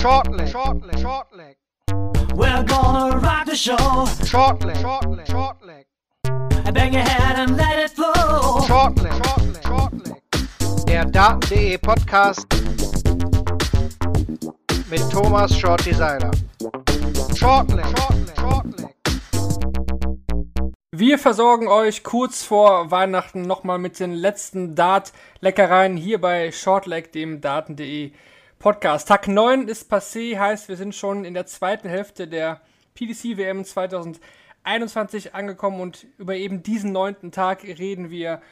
Shortleg, shortleg, shortleg. We're gonna rock the show. Shortleg, shortleg, shortleg. Bang your head and let it flow. Shortleg, shortleg, shortleg. Der Daten.de Podcast mit Thomas Shorty Seiler. Shortleg, shortleg, shortleg. Wir versorgen euch kurz vor Weihnachten nochmal mit den letzten Dart-Leckereien hier bei Shortleg, dem Daten.de Podcast. Tag 9 ist passé, heißt wir sind schon in der zweiten Hälfte der PDC WM 2021 angekommen und über eben diesen neunten Tag reden wir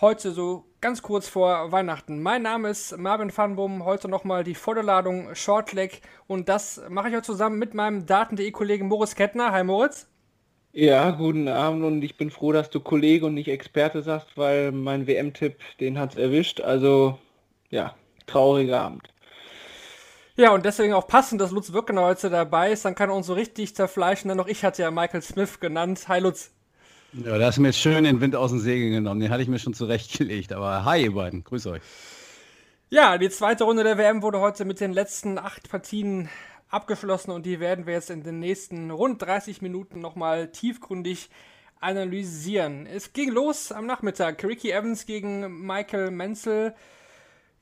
heute so ganz kurz vor Weihnachten. Mein Name ist Marvin Fanbum, heute nochmal die Vorderladung Shortleg und das mache ich heute zusammen mit meinem Daten.de Kollegen Moritz Kettner. Hi Moritz. Ja, guten Abend und ich bin froh, dass du Kollege und nicht Experte sagst, weil mein WM-Tipp, den hat's erwischt. Also, ja, trauriger Abend. Ja, und deswegen auch passend, dass Lutz Wirkenau heute dabei ist. Dann kann er uns so richtig zerfleischen. Denn auch ich hatte ja Michael Smith genannt. Hi Lutz. Ja, da hast du mir jetzt schön den Wind aus den Segeln genommen. Den hatte ich mir schon zurechtgelegt. Aber hi, ihr beiden. Grüß euch. Ja, die zweite Runde der WM wurde heute mit den letzten acht Partien abgeschlossen und die werden wir jetzt in den nächsten rund 30 Minuten nochmal tiefgründig analysieren. Es ging los am Nachmittag. Ricky Evans gegen Michael Menzel.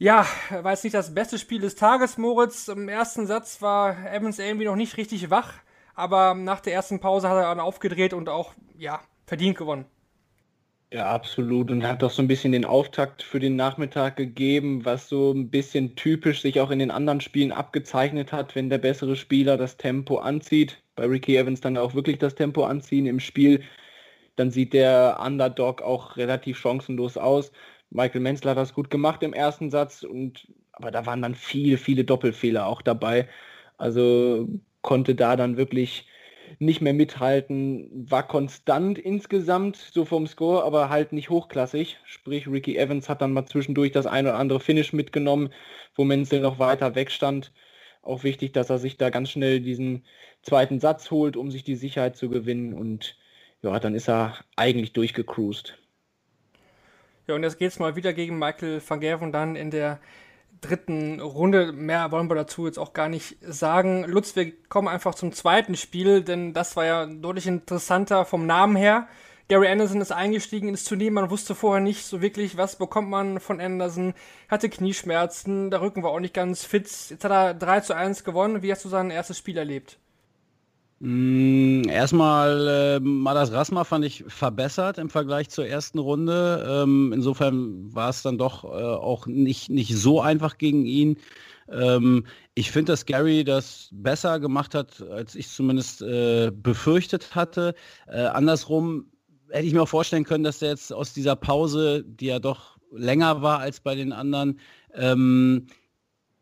Ja, war jetzt nicht das beste Spiel des Tages, Moritz. Im ersten Satz war Evans irgendwie noch nicht richtig wach, aber nach der ersten Pause hat er dann aufgedreht und auch, ja, verdient gewonnen. Ja, absolut. Und hat doch so ein bisschen den Auftakt für den Nachmittag gegeben, was so ein bisschen typisch sich auch in den anderen Spielen abgezeichnet hat, wenn der bessere Spieler das Tempo anzieht. Bei Ricky Evans dann auch wirklich das Tempo anziehen im Spiel. Dann sieht der Underdog auch relativ chancenlos aus. Michael Menzel hat das gut gemacht im ersten Satz und aber da waren dann viele, viele Doppelfehler auch dabei. Also konnte da dann wirklich nicht mehr mithalten, war konstant insgesamt so vom Score, aber halt nicht hochklassig. Sprich, Ricky Evans hat dann mal zwischendurch das ein oder andere Finish mitgenommen, wo Menzel noch weiter wegstand. Auch wichtig, dass er sich da ganz schnell diesen zweiten Satz holt, um sich die Sicherheit zu gewinnen. Und ja, dann ist er eigentlich durchgecruised. Ja, und jetzt geht es mal wieder gegen Michael van Gerven dann in der dritten Runde. Mehr wollen wir dazu jetzt auch gar nicht sagen. Lutz, wir kommen einfach zum zweiten Spiel, denn das war ja deutlich interessanter vom Namen her. Gary Anderson ist eingestiegen ins Turnier, man wusste vorher nicht so wirklich, was bekommt man von Anderson, hatte Knieschmerzen, der Rücken war auch nicht ganz fit. Jetzt hat er 3 zu 1 gewonnen. Wie hast du sein erstes Spiel erlebt? Mm, erstmal äh, Madas Rasma fand ich verbessert im Vergleich zur ersten Runde. Ähm, insofern war es dann doch äh, auch nicht, nicht so einfach gegen ihn. Ähm, ich finde, dass Gary das besser gemacht hat, als ich zumindest äh, befürchtet hatte. Äh, andersrum hätte ich mir auch vorstellen können, dass der jetzt aus dieser Pause, die ja doch länger war als bei den anderen, ähm,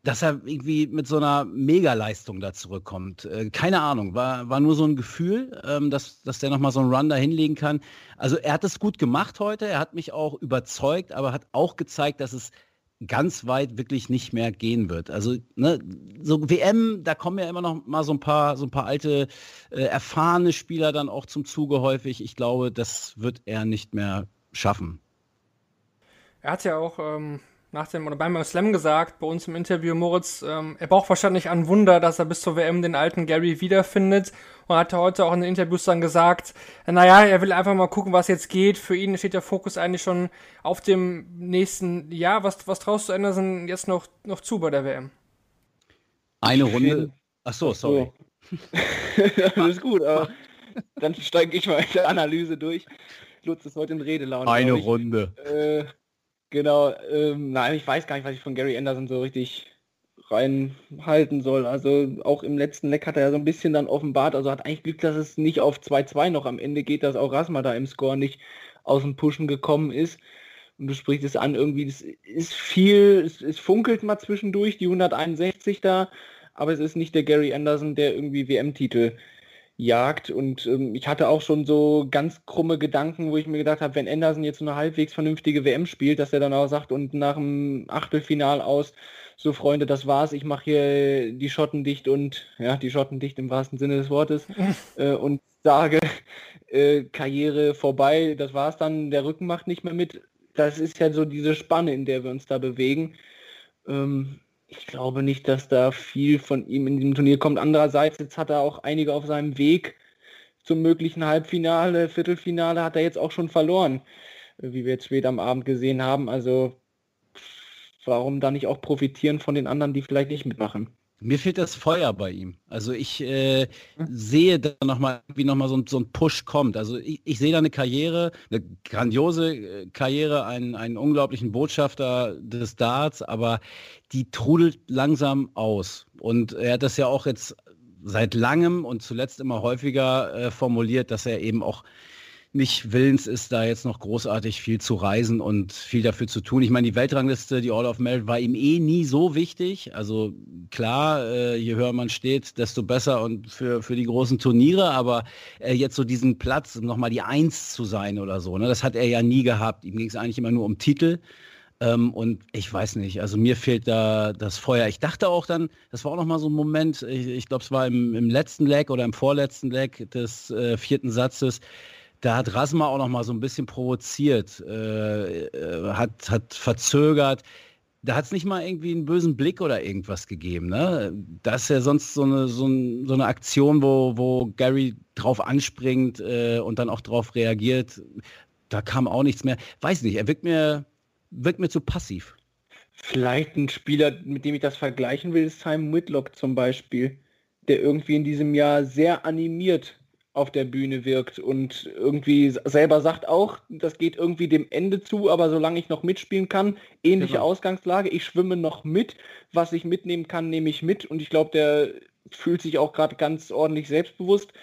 dass er irgendwie mit so einer Megaleistung da zurückkommt. Äh, keine Ahnung, war, war nur so ein Gefühl, ähm, dass, dass der nochmal so einen Run da hinlegen kann. Also er hat es gut gemacht heute, er hat mich auch überzeugt, aber hat auch gezeigt, dass es ganz weit wirklich nicht mehr gehen wird. Also ne, so WM, da kommen ja immer noch mal so ein paar so ein paar alte äh, erfahrene Spieler dann auch zum Zuge häufig. Ich glaube, das wird er nicht mehr schaffen. Er hat ja auch ähm, nach dem oder beim Slam gesagt, bei uns im Interview, Moritz, ähm, er braucht wahrscheinlich ein Wunder, dass er bis zur WM den alten Gary wiederfindet. Und hat heute auch in den Interviews dann gesagt, äh, naja, er will einfach mal gucken, was jetzt geht. Für ihn steht der Fokus eigentlich schon auf dem nächsten Jahr. Was, was traust du Anderson jetzt noch, noch zu bei der WM? Eine Runde. Ach so, sorry. Alles gut, aber dann steige ich mal in der Analyse durch. Lutz ist heute in Redelaune. Eine Runde. Äh, Genau, ähm, nein, ich weiß gar nicht, was ich von Gary Anderson so richtig reinhalten soll. Also auch im letzten Leck hat er ja so ein bisschen dann offenbart, also hat eigentlich Glück, dass es nicht auf 2-2 noch am Ende geht, dass auch Rasma da im Score nicht aus dem Pushen gekommen ist. Und du sprichst es an, irgendwie, das ist viel, es, es funkelt mal zwischendurch, die 161 da, aber es ist nicht der Gary Anderson, der irgendwie WM-Titel jagt. Und ähm, ich hatte auch schon so ganz krumme Gedanken, wo ich mir gedacht habe, wenn Anderson jetzt eine halbwegs vernünftige WM spielt, dass er dann auch sagt und nach dem Achtelfinal aus, so Freunde, das war's, ich mache hier die Schotten dicht und ja, die Schotten dicht im wahrsten Sinne des Wortes äh, und sage, äh, Karriere vorbei, das war's dann, der Rücken macht nicht mehr mit. Das ist ja so diese Spanne, in der wir uns da bewegen. Ähm, ich glaube nicht, dass da viel von ihm in diesem Turnier kommt. Andererseits, jetzt hat er auch einige auf seinem Weg zum möglichen Halbfinale, Viertelfinale hat er jetzt auch schon verloren, wie wir jetzt später am Abend gesehen haben. Also warum da nicht auch profitieren von den anderen, die vielleicht nicht mitmachen? Mir fehlt das Feuer bei ihm. Also ich äh, sehe da nochmal, wie nochmal so, so ein Push kommt. Also ich, ich sehe da eine Karriere, eine grandiose äh, Karriere, einen, einen unglaublichen Botschafter des Darts, aber die trudelt langsam aus. Und er hat das ja auch jetzt seit langem und zuletzt immer häufiger äh, formuliert, dass er eben auch nicht willens ist, da jetzt noch großartig viel zu reisen und viel dafür zu tun. Ich meine, die Weltrangliste, die All of Merit war ihm eh nie so wichtig. Also klar, äh, je höher man steht, desto besser und für, für die großen Turniere, aber äh, jetzt so diesen Platz, nochmal die Eins zu sein oder so, ne, das hat er ja nie gehabt. Ihm ging es eigentlich immer nur um Titel. Ähm, und ich weiß nicht, also mir fehlt da das Feuer. Ich dachte auch dann, das war auch noch mal so ein Moment, ich, ich glaube, es war im, im, letzten Leg oder im vorletzten Leg des äh, vierten Satzes, da hat Rasma auch noch mal so ein bisschen provoziert, äh, äh, hat, hat verzögert. Da hat es nicht mal irgendwie einen bösen Blick oder irgendwas gegeben. Ne? Das ist ja sonst so eine, so, ein, so eine Aktion, wo, wo Gary drauf anspringt äh, und dann auch drauf reagiert. Da kam auch nichts mehr. Weiß nicht, er wirkt mir, wirkt mir zu passiv. Vielleicht ein Spieler, mit dem ich das vergleichen will, ist Simon Whitlock zum Beispiel, der irgendwie in diesem Jahr sehr animiert auf der Bühne wirkt und irgendwie selber sagt auch, das geht irgendwie dem Ende zu, aber solange ich noch mitspielen kann, ähnliche genau. Ausgangslage, ich schwimme noch mit, was ich mitnehmen kann, nehme ich mit und ich glaube, der fühlt sich auch gerade ganz ordentlich selbstbewusst,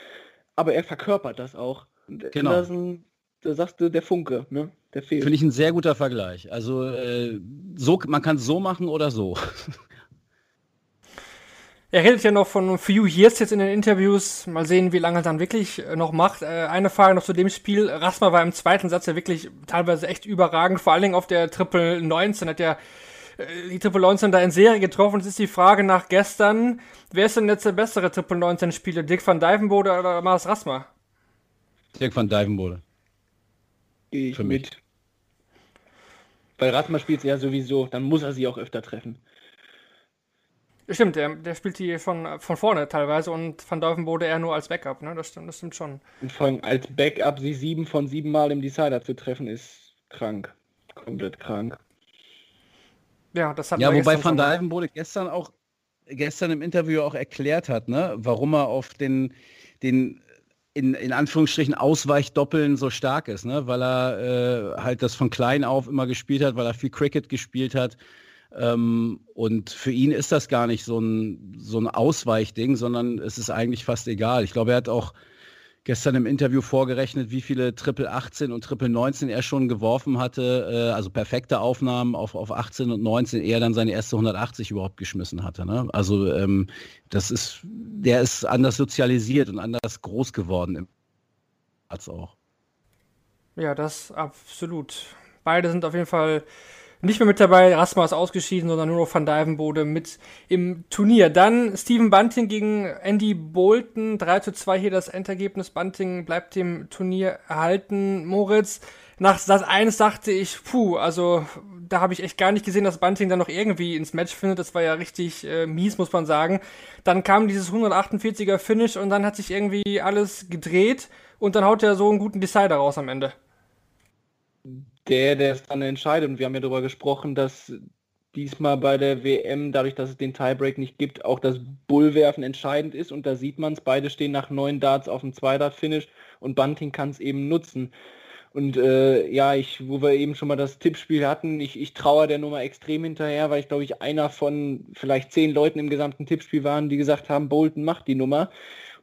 aber er verkörpert das auch. Genau. Das ein, da sagst du, der Funke, ne? Der fehlt. Finde ich ein sehr guter Vergleich. Also äh, so, man kann es so machen oder so. Er redet ja noch von Few Years jetzt in den Interviews. Mal sehen, wie lange er dann wirklich äh, noch macht. Äh, eine Frage noch zu dem Spiel. Rasma war im zweiten Satz ja wirklich teilweise echt überragend. Vor allen Dingen auf der Triple 19 hat er äh, die Triple 19 da in Serie getroffen. Es ist die Frage nach gestern. Wer ist denn jetzt der bessere Triple 19 Spieler? Dirk van Dijvenbode oder Mars Rasma? Dirk van Dijvenbode. Ich Für mich. Mit. Weil Rasma spielt ja sowieso, dann muss er sie auch öfter treffen. Stimmt, der, der spielt die von, von vorne teilweise und Van Dolvenbode eher nur als Backup, ne? Das stimmt, das stimmt schon. Und vor allem als Backup sie sieben von sieben Mal im Decider zu treffen, ist krank. Komplett krank. Ja, das hat Ja, wobei Van Dolvenbode gestern auch gestern im Interview auch erklärt hat, ne, warum er auf den, den in, in Anführungsstrichen Ausweichdoppeln so stark ist, ne? weil er äh, halt das von klein auf immer gespielt hat, weil er viel Cricket gespielt hat und für ihn ist das gar nicht so ein, so ein Ausweichding, sondern es ist eigentlich fast egal. Ich glaube, er hat auch gestern im Interview vorgerechnet, wie viele Triple 18 und Triple 19 er schon geworfen hatte, äh, also perfekte Aufnahmen auf, auf 18 und 19, er dann seine erste 180 überhaupt geschmissen hatte. Ne? Also ähm, das ist, der ist anders sozialisiert und anders groß geworden als auch. Ja, das absolut. Beide sind auf jeden Fall nicht mehr mit dabei. Rasma ist ausgeschieden, sondern nur noch Van Dijvenbode mit im Turnier. Dann Steven Bunting gegen Andy Bolton. 3 zu 2 hier das Endergebnis. Bunting bleibt dem Turnier erhalten. Moritz, nach Satz 1 dachte ich, puh, also da habe ich echt gar nicht gesehen, dass Bunting dann noch irgendwie ins Match findet. Das war ja richtig äh, mies, muss man sagen. Dann kam dieses 148er Finish und dann hat sich irgendwie alles gedreht und dann haut er so einen guten Decider raus am Ende der, der es dann entscheidet. Und wir haben ja darüber gesprochen, dass diesmal bei der WM, dadurch, dass es den Tiebreak nicht gibt, auch das Bullwerfen entscheidend ist. Und da sieht man es, beide stehen nach neun Darts auf dem Zwei-Dart-Finish und Bunting kann es eben nutzen. Und äh, ja, ich, wo wir eben schon mal das Tippspiel hatten, ich, ich traue der Nummer extrem hinterher, weil ich glaube ich einer von vielleicht zehn Leuten im gesamten Tippspiel waren, die gesagt haben, Bolton macht die Nummer.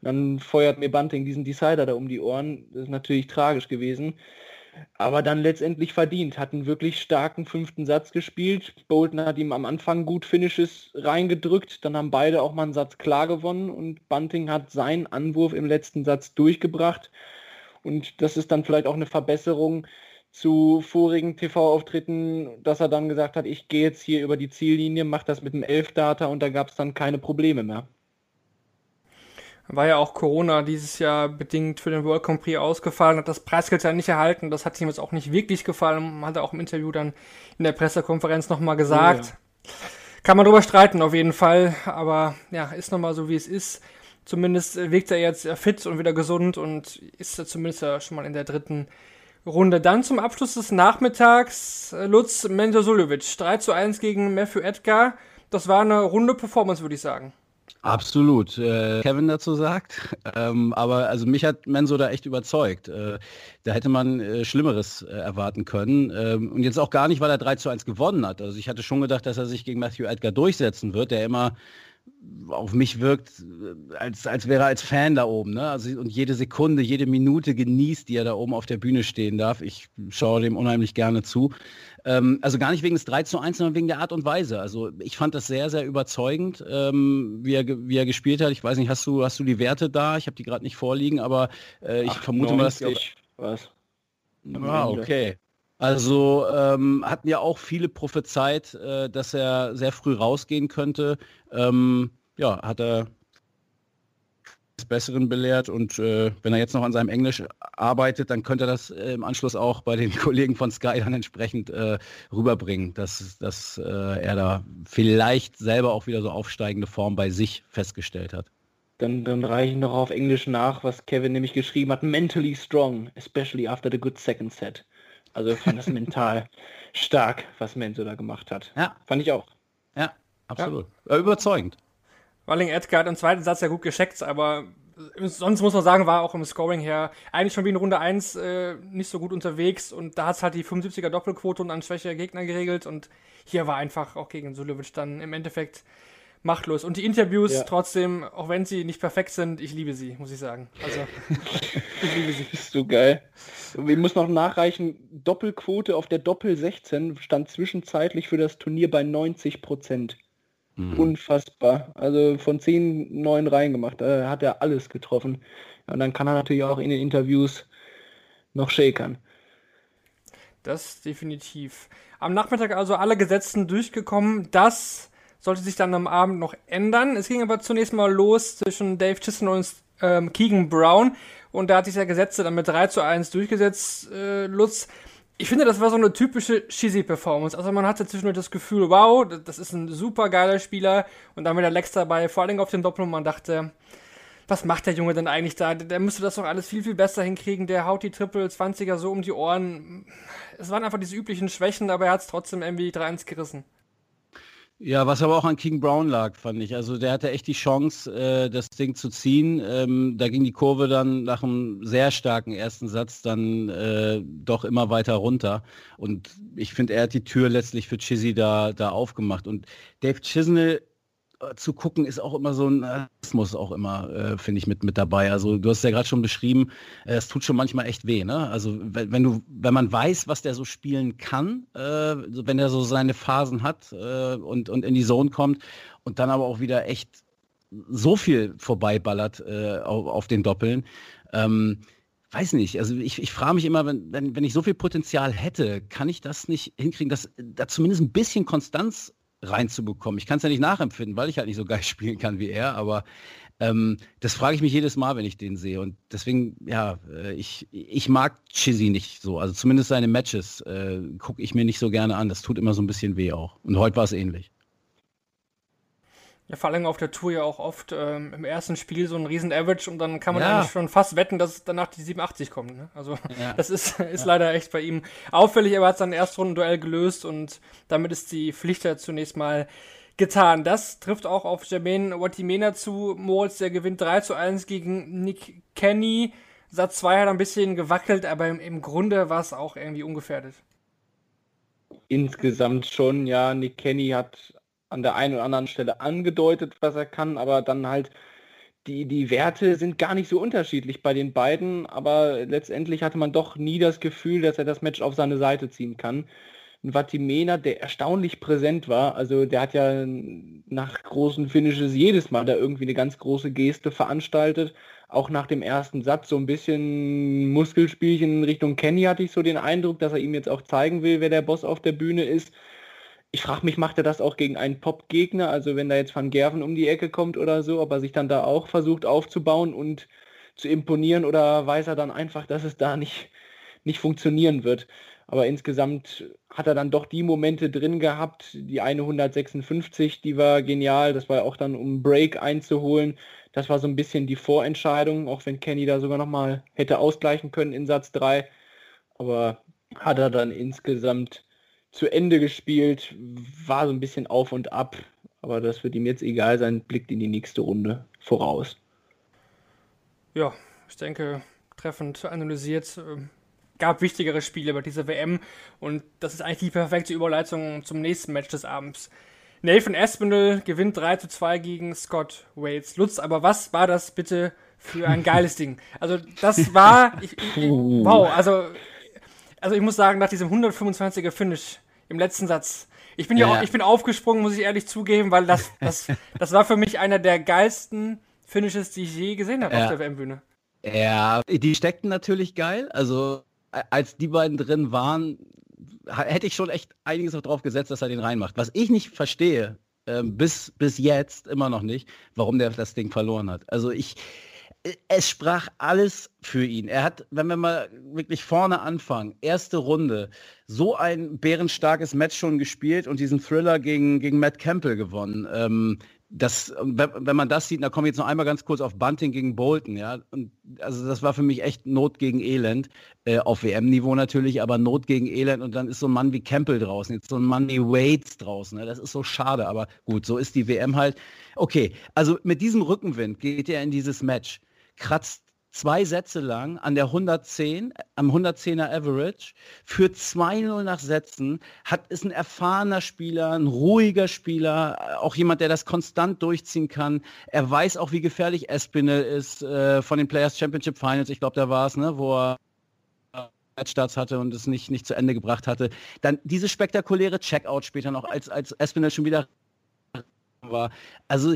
Und dann feuert mir Bunting diesen Decider da um die Ohren. Das ist natürlich tragisch gewesen aber dann letztendlich verdient. Hat einen wirklich starken fünften Satz gespielt. Bolton hat ihm am Anfang gut Finishes reingedrückt. Dann haben beide auch mal einen Satz klar gewonnen und Bunting hat seinen Anwurf im letzten Satz durchgebracht. Und das ist dann vielleicht auch eine Verbesserung zu vorigen TV-Auftritten, dass er dann gesagt hat, ich gehe jetzt hier über die Ziellinie, mache das mit dem Elf-Data und da gab es dann keine Probleme mehr. War ja auch Corona dieses Jahr bedingt für den World Grand Prix ausgefallen, hat das Preisgeld ja nicht erhalten. Das hat ihm jetzt auch nicht wirklich gefallen, hat er auch im Interview dann in der Pressekonferenz nochmal gesagt. Ja. Kann man drüber streiten auf jeden Fall, aber ja, ist nochmal so wie es ist. Zumindest wirkt er jetzt fit und wieder gesund und ist zumindest ja schon mal in der dritten Runde. Dann zum Abschluss des Nachmittags äh, Lutz Mendozulovic. 3 zu 1 gegen Matthew Edgar. Das war eine runde Performance, würde ich sagen. Absolut. Äh, Kevin dazu sagt. Ähm, aber also mich hat Menso da echt überzeugt. Äh, da hätte man äh, Schlimmeres äh, erwarten können. Ähm, und jetzt auch gar nicht, weil er 3 zu 1 gewonnen hat. Also ich hatte schon gedacht, dass er sich gegen Matthew Edgar durchsetzen wird, der immer auf mich wirkt, äh, als, als wäre er als Fan da oben. Ne? Also, und jede Sekunde, jede Minute genießt, die er da oben auf der Bühne stehen darf. Ich schaue dem unheimlich gerne zu. Ähm, also gar nicht wegen des 3 zu 1, sondern wegen der Art und Weise. Also ich fand das sehr, sehr überzeugend, ähm, wie, er, wie er gespielt hat. Ich weiß nicht, hast du, hast du die Werte da? Ich habe die gerade nicht vorliegen, aber äh, ich 98, vermute mal, dass... Die, was? Ah, okay. Also ähm, hatten ja auch viele prophezeit, äh, dass er sehr früh rausgehen könnte. Ähm, ja, hat er des Besseren belehrt und äh, wenn er jetzt noch an seinem Englisch arbeitet, dann könnte er das äh, im Anschluss auch bei den Kollegen von Sky dann entsprechend äh, rüberbringen, dass, dass äh, er da vielleicht selber auch wieder so aufsteigende Form bei sich festgestellt hat. Dann, dann reiche ich noch auf Englisch nach, was Kevin nämlich geschrieben hat. Mentally strong, especially after the good second set. Also ich fand das mental stark, was Menzo da gemacht hat. Ja. Fand ich auch. Ja, absolut. Ja. Überzeugend. Walling Edgar hat im zweiten Satz ja gut gescheckt, aber sonst muss man sagen, war auch im Scoring her eigentlich schon wie in Runde 1 äh, nicht so gut unterwegs und da hat es halt die 75er Doppelquote und an schwächere Gegner geregelt und hier war einfach auch gegen Sulevic dann im Endeffekt machtlos. Und die Interviews ja. trotzdem, auch wenn sie nicht perfekt sind, ich liebe sie, muss ich sagen. Also, ich liebe sie. Ist so geil. Ich muss noch nachreichen, Doppelquote auf der Doppel 16 stand zwischenzeitlich für das Turnier bei 90 Prozent. Mhm. Unfassbar. Also von 10 neun reingemacht. Da hat er alles getroffen. und dann kann er natürlich auch in den Interviews noch shakern. Das definitiv. Am Nachmittag also alle Gesetzen durchgekommen. Das sollte sich dann am Abend noch ändern. Es ging aber zunächst mal los zwischen Dave Chisholm und ähm, Keegan Brown. Und da hat sich der Gesetze dann mit 3 zu 1 durchgesetzt, äh, Lutz. Ich finde, das war so eine typische Shizzy-Performance. Also man hatte zwischendurch das Gefühl, wow, das ist ein super geiler Spieler. Und dann mit der Lex dabei, vor allem auf den Doppel. Und man dachte, was macht der Junge denn eigentlich da? Der müsste das doch alles viel, viel besser hinkriegen. Der haut die Triple 20er so um die Ohren. Es waren einfach diese üblichen Schwächen, aber er hat es trotzdem irgendwie 3-1 gerissen. Ja, was aber auch an King Brown lag, fand ich. Also der hatte echt die Chance, äh, das Ding zu ziehen. Ähm, da ging die Kurve dann nach einem sehr starken ersten Satz dann äh, doch immer weiter runter. Und ich finde, er hat die Tür letztlich für Chizzy da, da aufgemacht. Und Dave Chisnell zu gucken ist auch immer so ein Asmus auch immer, äh, finde ich, mit, mit dabei. Also du hast ja gerade schon beschrieben, äh, es tut schon manchmal echt weh, ne? Also wenn, wenn, du, wenn man weiß, was der so spielen kann, äh, wenn er so seine Phasen hat äh, und, und in die Zone kommt und dann aber auch wieder echt so viel vorbeiballert äh, auf, auf den Doppeln. Ähm, weiß nicht, also ich, ich frage mich immer, wenn, wenn, wenn ich so viel Potenzial hätte, kann ich das nicht hinkriegen, dass da zumindest ein bisschen Konstanz reinzubekommen. Ich kann es ja nicht nachempfinden, weil ich halt nicht so geil spielen kann wie er, aber ähm, das frage ich mich jedes Mal, wenn ich den sehe. Und deswegen, ja, äh, ich, ich mag Chizzy nicht so. Also zumindest seine Matches äh, gucke ich mir nicht so gerne an. Das tut immer so ein bisschen weh auch. Und heute war es ähnlich. Ja, vor allem auf der Tour ja auch oft ähm, im ersten Spiel so ein riesen Average und dann kann man ja. eigentlich schon fast wetten, dass danach die 87 kommt. Ne? Also ja. das ist, ist ja. leider echt bei ihm auffällig, aber er hat sein Erstrundenduell gelöst und damit ist die Pflicht ja zunächst mal getan. Das trifft auch auf Jermaine Watimena zu. Moritz, der gewinnt 3 zu 1 gegen Nick Kenny. Satz 2 hat ein bisschen gewackelt, aber im, im Grunde war es auch irgendwie ungefährdet. Insgesamt schon, ja. Nick Kenny hat an der einen oder anderen Stelle angedeutet, was er kann, aber dann halt die, die Werte sind gar nicht so unterschiedlich bei den beiden, aber letztendlich hatte man doch nie das Gefühl, dass er das Match auf seine Seite ziehen kann. Ein Vatimena, der erstaunlich präsent war, also der hat ja nach großen Finishes jedes Mal da irgendwie eine ganz große Geste veranstaltet. Auch nach dem ersten Satz so ein bisschen Muskelspielchen in Richtung Kenny hatte ich so den Eindruck, dass er ihm jetzt auch zeigen will, wer der Boss auf der Bühne ist ich frage mich, macht er das auch gegen einen Pop-Gegner? Also wenn da jetzt Van Gerven um die Ecke kommt oder so, ob er sich dann da auch versucht aufzubauen und zu imponieren oder weiß er dann einfach, dass es da nicht, nicht funktionieren wird? Aber insgesamt hat er dann doch die Momente drin gehabt. Die eine 156, die war genial. Das war auch dann, um Break einzuholen. Das war so ein bisschen die Vorentscheidung, auch wenn Kenny da sogar nochmal hätte ausgleichen können in Satz 3. Aber hat er dann insgesamt zu Ende gespielt, war so ein bisschen auf und ab. Aber das wird ihm jetzt egal sein, blickt in die nächste Runde voraus. Ja, ich denke, treffend analysiert. Ähm, gab wichtigere Spiele bei dieser WM und das ist eigentlich die perfekte Überleitung zum nächsten Match des Abends. Nathan Aspinall gewinnt 3 zu 2 gegen Scott Waits. Lutz, aber was war das bitte für ein geiles Ding? Also, das war. Ich, ich, wow, also. Also, ich muss sagen, nach diesem 125er Finish im letzten Satz, ich bin ja, ja ich bin aufgesprungen, muss ich ehrlich zugeben, weil das, das, das war für mich einer der geilsten Finishes, die ich je gesehen habe ja. auf der WM-Bühne. Ja, die steckten natürlich geil. Also als die beiden drin waren, hätte ich schon echt einiges auch drauf gesetzt, dass er den reinmacht. Was ich nicht verstehe, äh, bis, bis jetzt immer noch nicht, warum der das Ding verloren hat. Also ich, es sprach alles für ihn. Er hat, wenn wir mal wirklich vorne anfangen, erste Runde, so ein bärenstarkes Match schon gespielt und diesen Thriller gegen, gegen Matt Campbell gewonnen. Ähm, das, wenn man das sieht, da komme ich jetzt noch einmal ganz kurz auf Bunting gegen Bolton, ja. Und also das war für mich echt Not gegen Elend, äh, auf WM-Niveau natürlich, aber Not gegen Elend und dann ist so ein Mann wie Campbell draußen, jetzt so ein Mann wie Waits draußen. Ne? Das ist so schade, aber gut, so ist die WM halt. Okay, also mit diesem Rückenwind geht er in dieses Match, kratzt zwei Sätze lang an der 110, am 110er Average, führt 2-0 nach Sätzen, hat, ist ein erfahrener Spieler, ein ruhiger Spieler, auch jemand, der das konstant durchziehen kann. Er weiß auch, wie gefährlich Espinel ist äh, von den Players Championship Finals, ich glaube, da war es, ne, wo er Matchstarts hatte und es nicht, nicht zu Ende gebracht hatte. Dann diese spektakuläre Checkout später noch, als, als Espinel schon wieder war. Also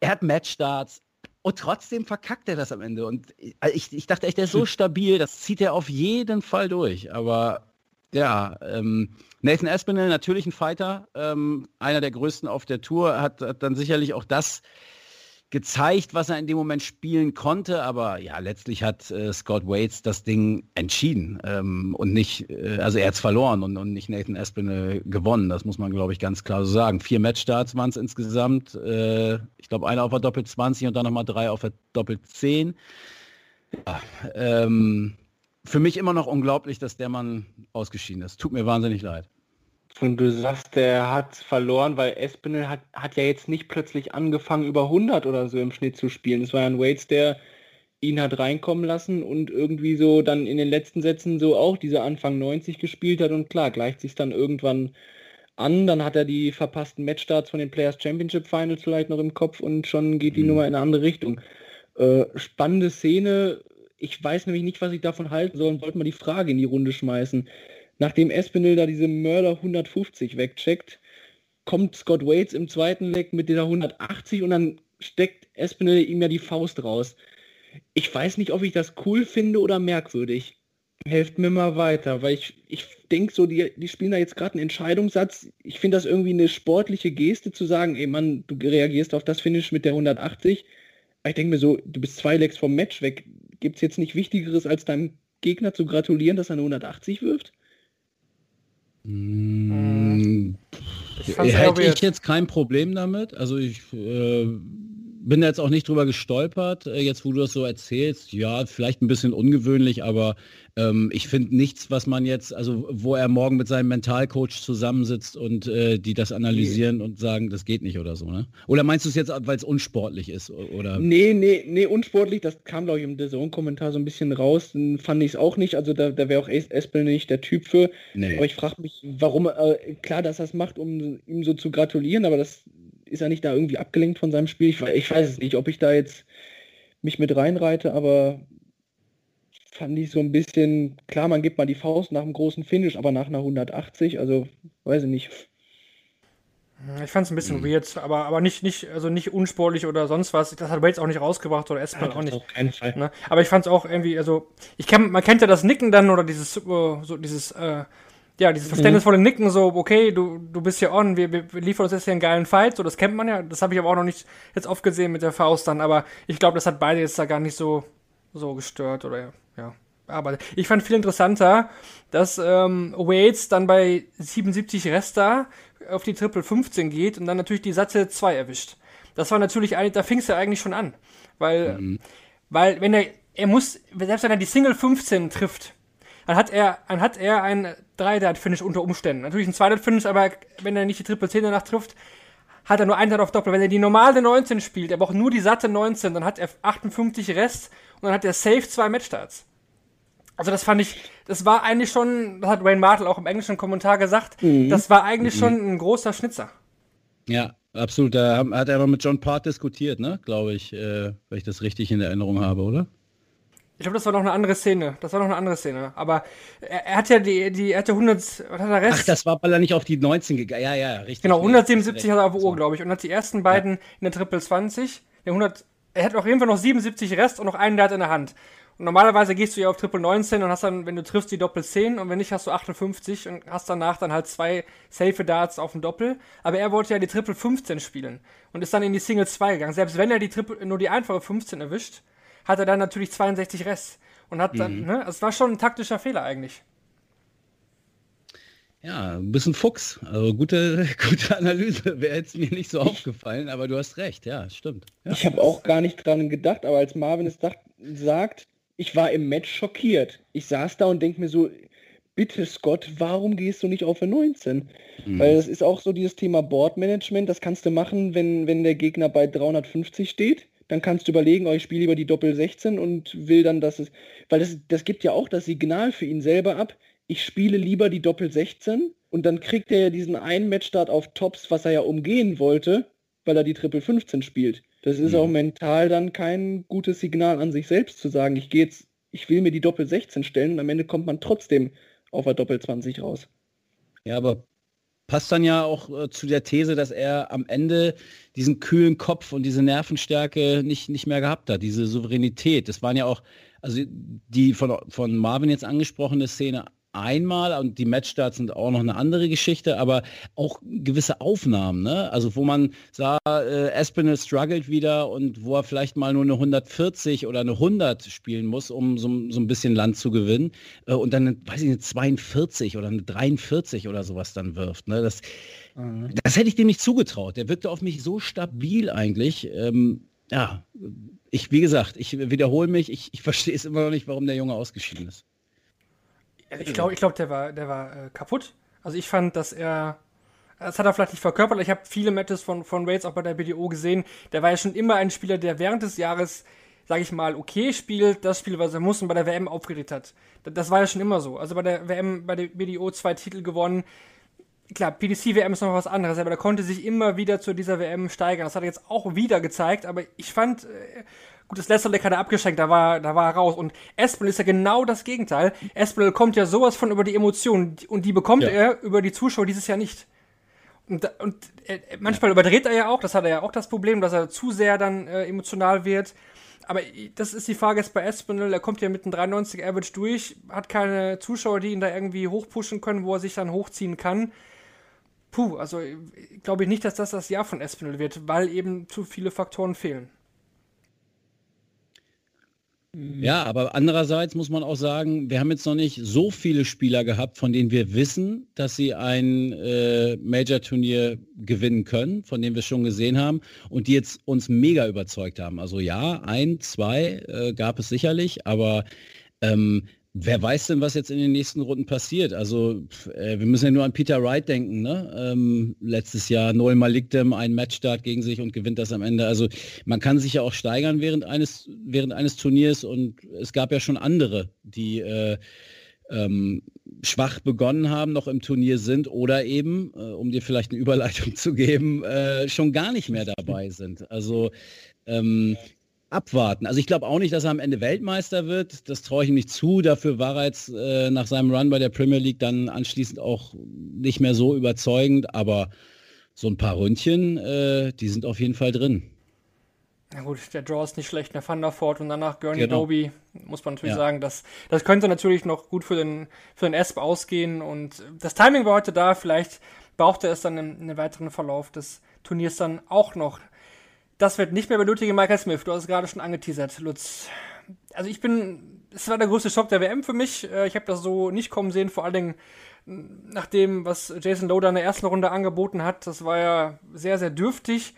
er hat Matchstarts, und trotzdem verkackt er das am Ende. Und äh, ich, ich dachte echt, der ist so stabil, das zieht er auf jeden Fall durch. Aber ja, ähm, Nathan Aspinall, natürlich ein Fighter, ähm, einer der größten auf der Tour, hat, hat dann sicherlich auch das gezeigt, was er in dem Moment spielen konnte, aber ja, letztlich hat äh, Scott Waits das Ding entschieden ähm, und nicht, äh, also er hat es verloren und, und nicht Nathan Aspinall gewonnen, das muss man, glaube ich, ganz klar so sagen. Vier Matchstarts waren es insgesamt, äh, ich glaube, einer auf der Doppel 20 und dann nochmal drei auf der Doppel 10. Ja, ähm, für mich immer noch unglaublich, dass der Mann ausgeschieden ist. Tut mir wahnsinnig leid. Und du sagst, der hat verloren, weil Espinel hat, hat ja jetzt nicht plötzlich angefangen, über 100 oder so im Schnitt zu spielen. Es war ja ein Waits, der ihn hat reinkommen lassen und irgendwie so dann in den letzten Sätzen so auch diese Anfang 90 gespielt hat und klar, gleicht sich dann irgendwann an, dann hat er die verpassten Matchstarts von den Players Championship Finals vielleicht noch im Kopf und schon geht die mhm. Nummer in eine andere Richtung. Äh, spannende Szene, ich weiß nämlich nicht, was ich davon halten soll und wollte mal die Frage in die Runde schmeißen. Nachdem Espinel da diese Mörder 150 wegcheckt, kommt Scott Waits im zweiten Leg mit dieser 180 und dann steckt Espinel ihm ja die Faust raus. Ich weiß nicht, ob ich das cool finde oder merkwürdig. Helft mir mal weiter, weil ich, ich denke so, die, die spielen da jetzt gerade einen Entscheidungssatz. Ich finde das irgendwie eine sportliche Geste zu sagen, ey Mann, du reagierst auf das Finish mit der 180. Aber ich denke mir so, du bist zwei Legs vom Match weg. Gibt es jetzt nicht Wichtigeres, als deinem Gegner zu gratulieren, dass er eine 180 wirft? Mmh, ich hätte ich jetzt kein Problem damit. Also ich äh, bin jetzt auch nicht drüber gestolpert, äh, jetzt wo du das so erzählst. Ja, vielleicht ein bisschen ungewöhnlich, aber ähm, ich finde nichts, was man jetzt, also wo er morgen mit seinem Mentalcoach zusammensitzt und äh, die das analysieren nee. und sagen, das geht nicht oder so, ne? Oder meinst du es jetzt, weil es unsportlich ist? Oder? Nee, nee, nee, unsportlich, das kam, glaube ich, im Saison-Kommentar so ein bisschen raus. Dann fand ich es auch nicht. Also da, da wäre auch Espel nicht der Typ für. Nee. Aber ich frage mich, warum, äh, klar, dass er es macht, um ihm so zu gratulieren, aber das ist er nicht da irgendwie abgelenkt von seinem Spiel? Ich, ich weiß es nicht, ob ich da jetzt mich mit reinreite, aber fand ich so ein bisschen, klar, man gibt mal die Faust nach einem großen Finish, aber nach einer 180, also weiß ich nicht. Ich fand es ein bisschen mhm. weird, aber, aber nicht, nicht, also nicht unsportlich oder sonst was. Das hat Bates auch nicht rausgebracht oder Espen ja, auch nicht. Auf keinen Fall. Ne? Aber ich fand es auch irgendwie, also, ich kenn, man kennt ja das Nicken dann oder dieses, so dieses, äh, ja, dieses verständnisvolle mhm. Nicken, so, okay, du, du bist hier on, wir, wir liefern uns jetzt hier einen geilen Fight, so, das kennt man ja. Das habe ich aber auch noch nicht jetzt oft gesehen mit der Faust dann, aber ich glaube, das hat beide jetzt da gar nicht so, so gestört oder ja. Aber ich fand viel interessanter, dass ähm, Waits dann bei 77 Rest da auf die Triple 15 geht und dann natürlich die Satze 2 erwischt. Das war natürlich, da fing es ja eigentlich schon an. Weil, mhm. weil wenn er, er muss, selbst wenn er die Single 15 trifft, dann hat er, dann hat er ein 3-Dart-Finish unter Umständen. Natürlich ein 2-Dart-Finish, aber wenn er nicht die Triple 10 danach trifft, hat er nur ein Dart auf Doppel. Wenn er die normale 19 spielt, er braucht nur die satte 19, dann hat er 58 Rest und dann hat er safe zwei Matchstarts. Also das fand ich, das war eigentlich schon, das hat Wayne Martel auch im englischen Kommentar gesagt, mhm. das war eigentlich mhm. schon ein großer Schnitzer. Ja, absolut. Da hat er aber mit John Part diskutiert, ne? Glaube ich, äh, wenn ich das richtig in Erinnerung habe, oder? Ich glaube, das war noch eine andere Szene. Das war noch eine andere Szene. Aber er, er hat ja die, die, er hatte 100, was hat er Rest? Ach, das war, weil er nicht auf die 19 gegangen Ja, ja, richtig. Genau, 177 hat er auf der Uhr, glaube ich. Und hat die ersten beiden ja. in der Triple 20. Der 100, er hat auf jeden Fall noch 77 Rest und noch einen Dart in der Hand. Und normalerweise gehst du ja auf Triple 19 und hast dann, wenn du triffst, die Doppel 10 und wenn nicht, hast du 58 und hast danach dann halt zwei safe Darts auf dem Doppel. Aber er wollte ja die Triple 15 spielen und ist dann in die Single 2 gegangen. Selbst wenn er die Triple, nur die einfache 15 erwischt, hat er dann natürlich 62 Rest. Und hat dann, mhm. ne, es war schon ein taktischer Fehler eigentlich. Ja, ein bisschen Fuchs. Also gute, gute Analyse. Wäre jetzt mir nicht so aufgefallen, aber du hast recht, ja, stimmt. Ja. Ich habe auch gar nicht dran gedacht, aber als Marvin es dacht, sagt, ich war im Match schockiert. Ich saß da und denke mir so, bitte Scott, warum gehst du nicht auf eine 19? Mhm. Weil das ist auch so dieses Thema Boardmanagement, das kannst du machen, wenn, wenn der Gegner bei 350 steht. Dann kannst du überlegen, oh, ich spiele lieber die Doppel 16 und will dann, dass es. Weil das, das gibt ja auch das Signal für ihn selber ab, ich spiele lieber die Doppel 16 und dann kriegt er ja diesen einen Matchstart auf Tops, was er ja umgehen wollte, weil er die Triple 15 spielt. Das ist mhm. auch mental dann kein gutes Signal an sich selbst zu sagen, ich gehe jetzt, ich will mir die Doppel 16 stellen und am Ende kommt man trotzdem auf der Doppel 20 raus. Ja, aber passt dann ja auch äh, zu der These, dass er am Ende diesen kühlen Kopf und diese Nervenstärke nicht, nicht mehr gehabt hat, diese Souveränität. Das waren ja auch, also die von, von Marvin jetzt angesprochene Szene einmal und die Matchstarts sind auch noch eine andere Geschichte, aber auch gewisse Aufnahmen, ne? Also wo man sah, äh, Espinel struggelt wieder und wo er vielleicht mal nur eine 140 oder eine 100 spielen muss, um so, so ein bisschen Land zu gewinnen äh, und dann, weiß ich, eine 42 oder eine 43 oder sowas dann wirft, ne? Das, mhm. das hätte ich dem nicht zugetraut. Der wirkte auf mich so stabil eigentlich. Ähm, ja, ich, wie gesagt, ich wiederhole mich, ich, ich verstehe es immer noch nicht, warum der Junge ausgeschieden ist. Ich glaube, ich glaub, der war, der war äh, kaputt. Also ich fand, dass er, das hat er vielleicht nicht verkörpert. Ich habe viele Matches von, von Raids auch bei der BDO gesehen. Der war ja schon immer ein Spieler, der während des Jahres, sage ich mal, okay spielt, das Spiel, was er muss und bei der WM aufgeregt hat. Das, das war ja schon immer so. Also bei der WM, bei der BDO zwei Titel gewonnen. Klar, PDC-WM ist noch was anderes, aber der konnte sich immer wieder zu dieser WM steigern. Das hat er jetzt auch wieder gezeigt, aber ich fand, äh, Gut, das letzte Leck hat er abgeschenkt, da war, da war er raus. Und Espinel ist ja genau das Gegenteil. Espinel kommt ja sowas von über die Emotionen und die bekommt ja. er über die Zuschauer dieses Jahr nicht. Und, und äh, manchmal ja. überdreht er ja auch, das hat er ja auch das Problem, dass er zu sehr dann äh, emotional wird. Aber das ist die Frage jetzt bei Espinel, er kommt ja mit einem 93 Average durch, hat keine Zuschauer, die ihn da irgendwie hochpushen können, wo er sich dann hochziehen kann. Puh, also glaube ich nicht, dass das das Jahr von Espinel wird, weil eben zu viele Faktoren fehlen. Ja, aber andererseits muss man auch sagen, wir haben jetzt noch nicht so viele Spieler gehabt, von denen wir wissen, dass sie ein äh, Major-Turnier gewinnen können, von denen wir schon gesehen haben und die jetzt uns mega überzeugt haben. Also ja, ein, zwei äh, gab es sicherlich, aber ähm, Wer weiß denn, was jetzt in den nächsten Runden passiert? Also äh, wir müssen ja nur an Peter Wright denken. Ne? Ähm, letztes Jahr Noel Malikdem, ein Matchstart gegen sich und gewinnt das am Ende. Also man kann sich ja auch steigern während eines, während eines Turniers und es gab ja schon andere, die äh, ähm, schwach begonnen haben, noch im Turnier sind oder eben, äh, um dir vielleicht eine Überleitung zu geben, äh, schon gar nicht mehr dabei sind. Also ähm, abwarten. Also ich glaube auch nicht, dass er am Ende Weltmeister wird. Das traue ich ihm nicht zu. Dafür war er jetzt äh, nach seinem Run bei der Premier League dann anschließend auch nicht mehr so überzeugend. Aber so ein paar Ründchen, äh, die sind auf jeden Fall drin. Na gut, der Draw ist nicht schlecht, der Thunderford und danach Gurney genau. Doby, muss man natürlich ja. sagen, das, das könnte natürlich noch gut für den, für den Esp ausgehen und das Timing war heute da, vielleicht brauchte es dann in den weiteren Verlauf des Turniers dann auch noch. Das wird nicht mehr benötigen, Michael Smith. Du hast es gerade schon angeteasert, Lutz. Also ich bin es war der größte Schock der WM für mich. Äh, ich habe das so nicht kommen sehen, vor allen Dingen nach dem, was Jason Loder in der ersten Runde angeboten hat. Das war ja sehr, sehr dürftig.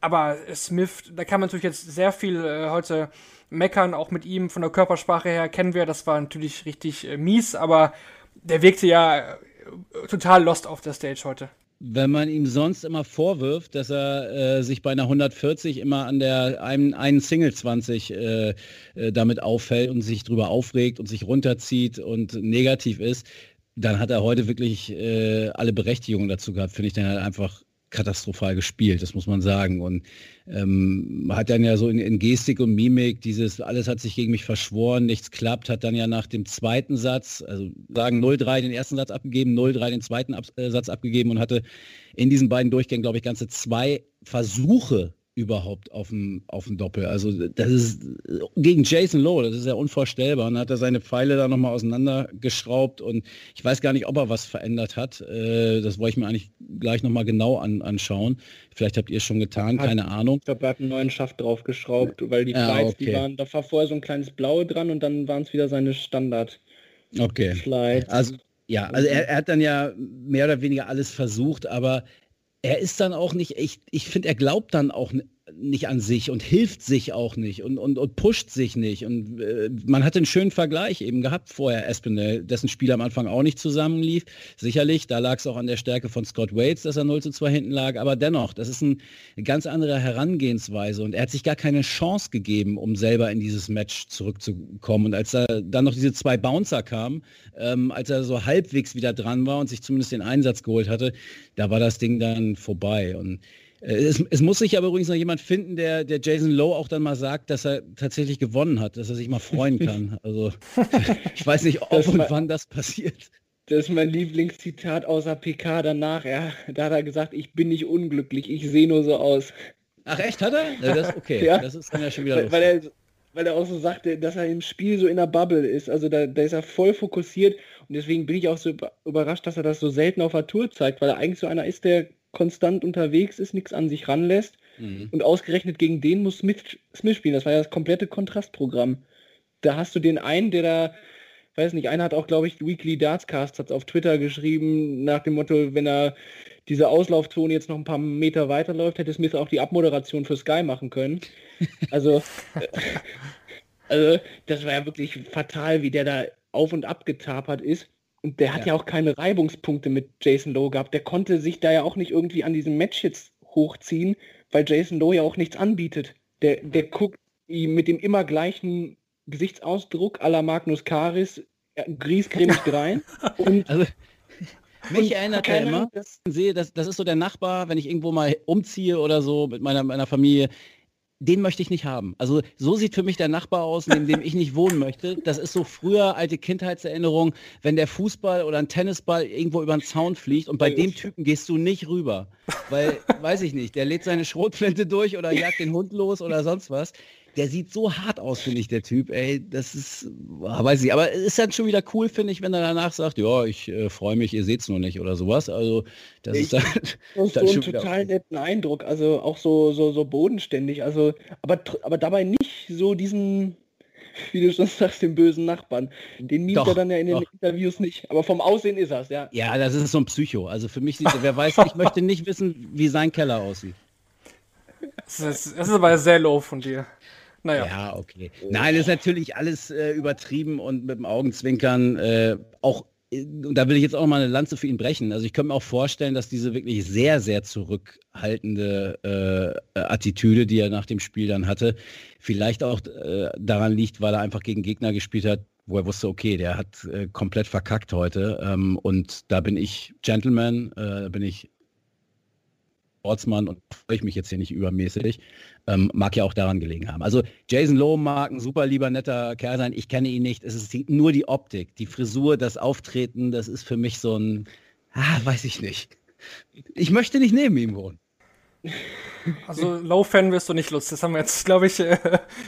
Aber Smith, da kann man natürlich jetzt sehr viel äh, heute meckern, auch mit ihm von der Körpersprache her kennen wir, das war natürlich richtig äh, mies, aber der wirkte ja total lost auf der Stage heute wenn man ihm sonst immer vorwirft, dass er äh, sich bei einer 140 immer an der einen, einen Single 20 äh, äh, damit auffällt und sich drüber aufregt und sich runterzieht und negativ ist, dann hat er heute wirklich äh, alle Berechtigungen dazu gehabt, finde ich dann halt einfach katastrophal gespielt, das muss man sagen. Und ähm, hat dann ja so in, in, Gestik und Mimik dieses, alles hat sich gegen mich verschworen, nichts klappt, hat dann ja nach dem zweiten Satz, also sagen 0-3 den ersten Satz abgegeben, 0-3 den zweiten Ab äh, Satz abgegeben und hatte in diesen beiden Durchgängen, glaube ich, ganze zwei Versuche überhaupt auf dem, auf dem Doppel. Also das ist gegen Jason Lowe, das ist ja unvorstellbar. Und dann hat er seine Pfeile da nochmal auseinandergeschraubt und ich weiß gar nicht, ob er was verändert hat. Äh, das wollte ich mir eigentlich gleich nochmal genau an, anschauen. Vielleicht habt ihr es schon getan, hat, keine Ahnung. Ich glaube, er hat einen neuen Schaft draufgeschraubt, weil die ja, Flights, okay. die waren, da war vorher so ein kleines Blaue dran und dann waren es wieder seine Standard. Okay. Flights. Also ja, also er, er hat dann ja mehr oder weniger alles versucht, aber er ist dann auch nicht, ich, ich finde, er glaubt dann auch nicht an sich und hilft sich auch nicht und, und, und pusht sich nicht. Und äh, man hat einen schönen Vergleich eben gehabt vorher, Espinel, dessen Spiel am Anfang auch nicht zusammenlief. Sicherlich, da lag es auch an der Stärke von Scott Waits, dass er 0 zu 2 hinten lag, aber dennoch, das ist ein, eine ganz andere Herangehensweise und er hat sich gar keine Chance gegeben, um selber in dieses Match zurückzukommen. Und als da dann noch diese zwei Bouncer kamen, ähm, als er so halbwegs wieder dran war und sich zumindest den Einsatz geholt hatte, da war das Ding dann vorbei. Und es, es, muss sich aber übrigens noch jemand finden, der, der Jason Lowe auch dann mal sagt, dass er tatsächlich gewonnen hat, dass er sich mal freuen kann. Also ich weiß nicht, ob und wann das passiert. Das ist mein Lieblingszitat außer PK danach. Ja, da hat er gesagt, ich bin nicht unglücklich, ich sehe nur so aus. Ach echt, hat er? Ja, das, okay, ja. das ist dann ja schon wieder weil, weil er, weil er auch so sagte, dass er im Spiel so in der Bubble ist. Also da, da ist er voll fokussiert und deswegen bin ich auch so überrascht, dass er das so selten auf der Tour zeigt, weil er eigentlich so einer ist, der konstant unterwegs ist, nichts an sich ranlässt. Mhm. Und ausgerechnet gegen den muss Smith, Smith spielen. Das war ja das komplette Kontrastprogramm. Da hast du den einen, der da, weiß nicht, einer hat auch, glaube ich, Weekly Dartscast hat auf Twitter geschrieben, nach dem Motto, wenn er diese Auslaufzone jetzt noch ein paar Meter weiterläuft, hätte Smith auch die Abmoderation für Sky machen können. Also, also das war ja wirklich fatal, wie der da auf und ab getapert ist. Und der hat ja. ja. auch keine Reibungspunkte mit Jason Lowe gehabt. Der konnte sich da ja auch nicht irgendwie an diesem Match jetzt hochziehen, weil Jason Lowe ja auch nichts anbietet. Der, der guckt ihm mit dem immer gleichen Gesichtsausdruck aller Magnus Karis griesgrämig rein. Und also, mich erinnert er immer, das, sehe, das, das ist so der Nachbar, wenn ich irgendwo mal umziehe oder so mit meiner, meiner Familie, den möchte ich nicht haben. Also so sieht für mich der Nachbar aus, neben dem ich nicht wohnen möchte. Das ist so früher alte Kindheitserinnerung, wenn der Fußball oder ein Tennisball irgendwo über den Zaun fliegt und bei dem Typen gehst du nicht rüber. Weil, weiß ich nicht, der lädt seine Schrotflinte durch oder jagt den Hund los oder sonst was der sieht so hart aus, finde ich, der Typ. Ey, das ist, ah, weiß ich, aber es ist dann schon wieder cool, finde ich, wenn er danach sagt, ja, ich äh, freue mich, ihr seht es nur nicht oder sowas. Also das ich, ist dann, dann so einen total netten Eindruck, also auch so, so, so bodenständig, also, aber, aber dabei nicht so diesen, wie du schon sagst, den bösen Nachbarn. Den mimt er dann ja in den doch. Interviews nicht. Aber vom Aussehen ist das, ja. Ja, das ist so ein Psycho. Also für mich, sieht, wer weiß, ich möchte nicht wissen, wie sein Keller aussieht. Das ist, das ist aber sehr low von dir. Naja. Ja, okay. Nein, das ist natürlich alles äh, übertrieben und mit dem Augenzwinkern äh, auch und da will ich jetzt auch mal eine Lanze für ihn brechen. Also ich könnte mir auch vorstellen, dass diese wirklich sehr, sehr zurückhaltende äh, Attitüde, die er nach dem Spiel dann hatte, vielleicht auch äh, daran liegt, weil er einfach gegen Gegner gespielt hat, wo er wusste, okay, der hat äh, komplett verkackt heute. Ähm, und da bin ich Gentleman, äh, bin ich Ortsmann und freue ich mich jetzt hier nicht übermäßig. Ähm, mag ja auch daran gelegen haben. Also Jason Lowe mag ein super lieber, netter Kerl sein. Ich kenne ihn nicht. Es ist die, nur die Optik, die Frisur, das Auftreten, das ist für mich so ein, ah, weiß ich nicht. Ich möchte nicht neben ihm wohnen. Also Low-Fan wirst du nicht Lutz. Das haben wir jetzt, glaube ich, äh,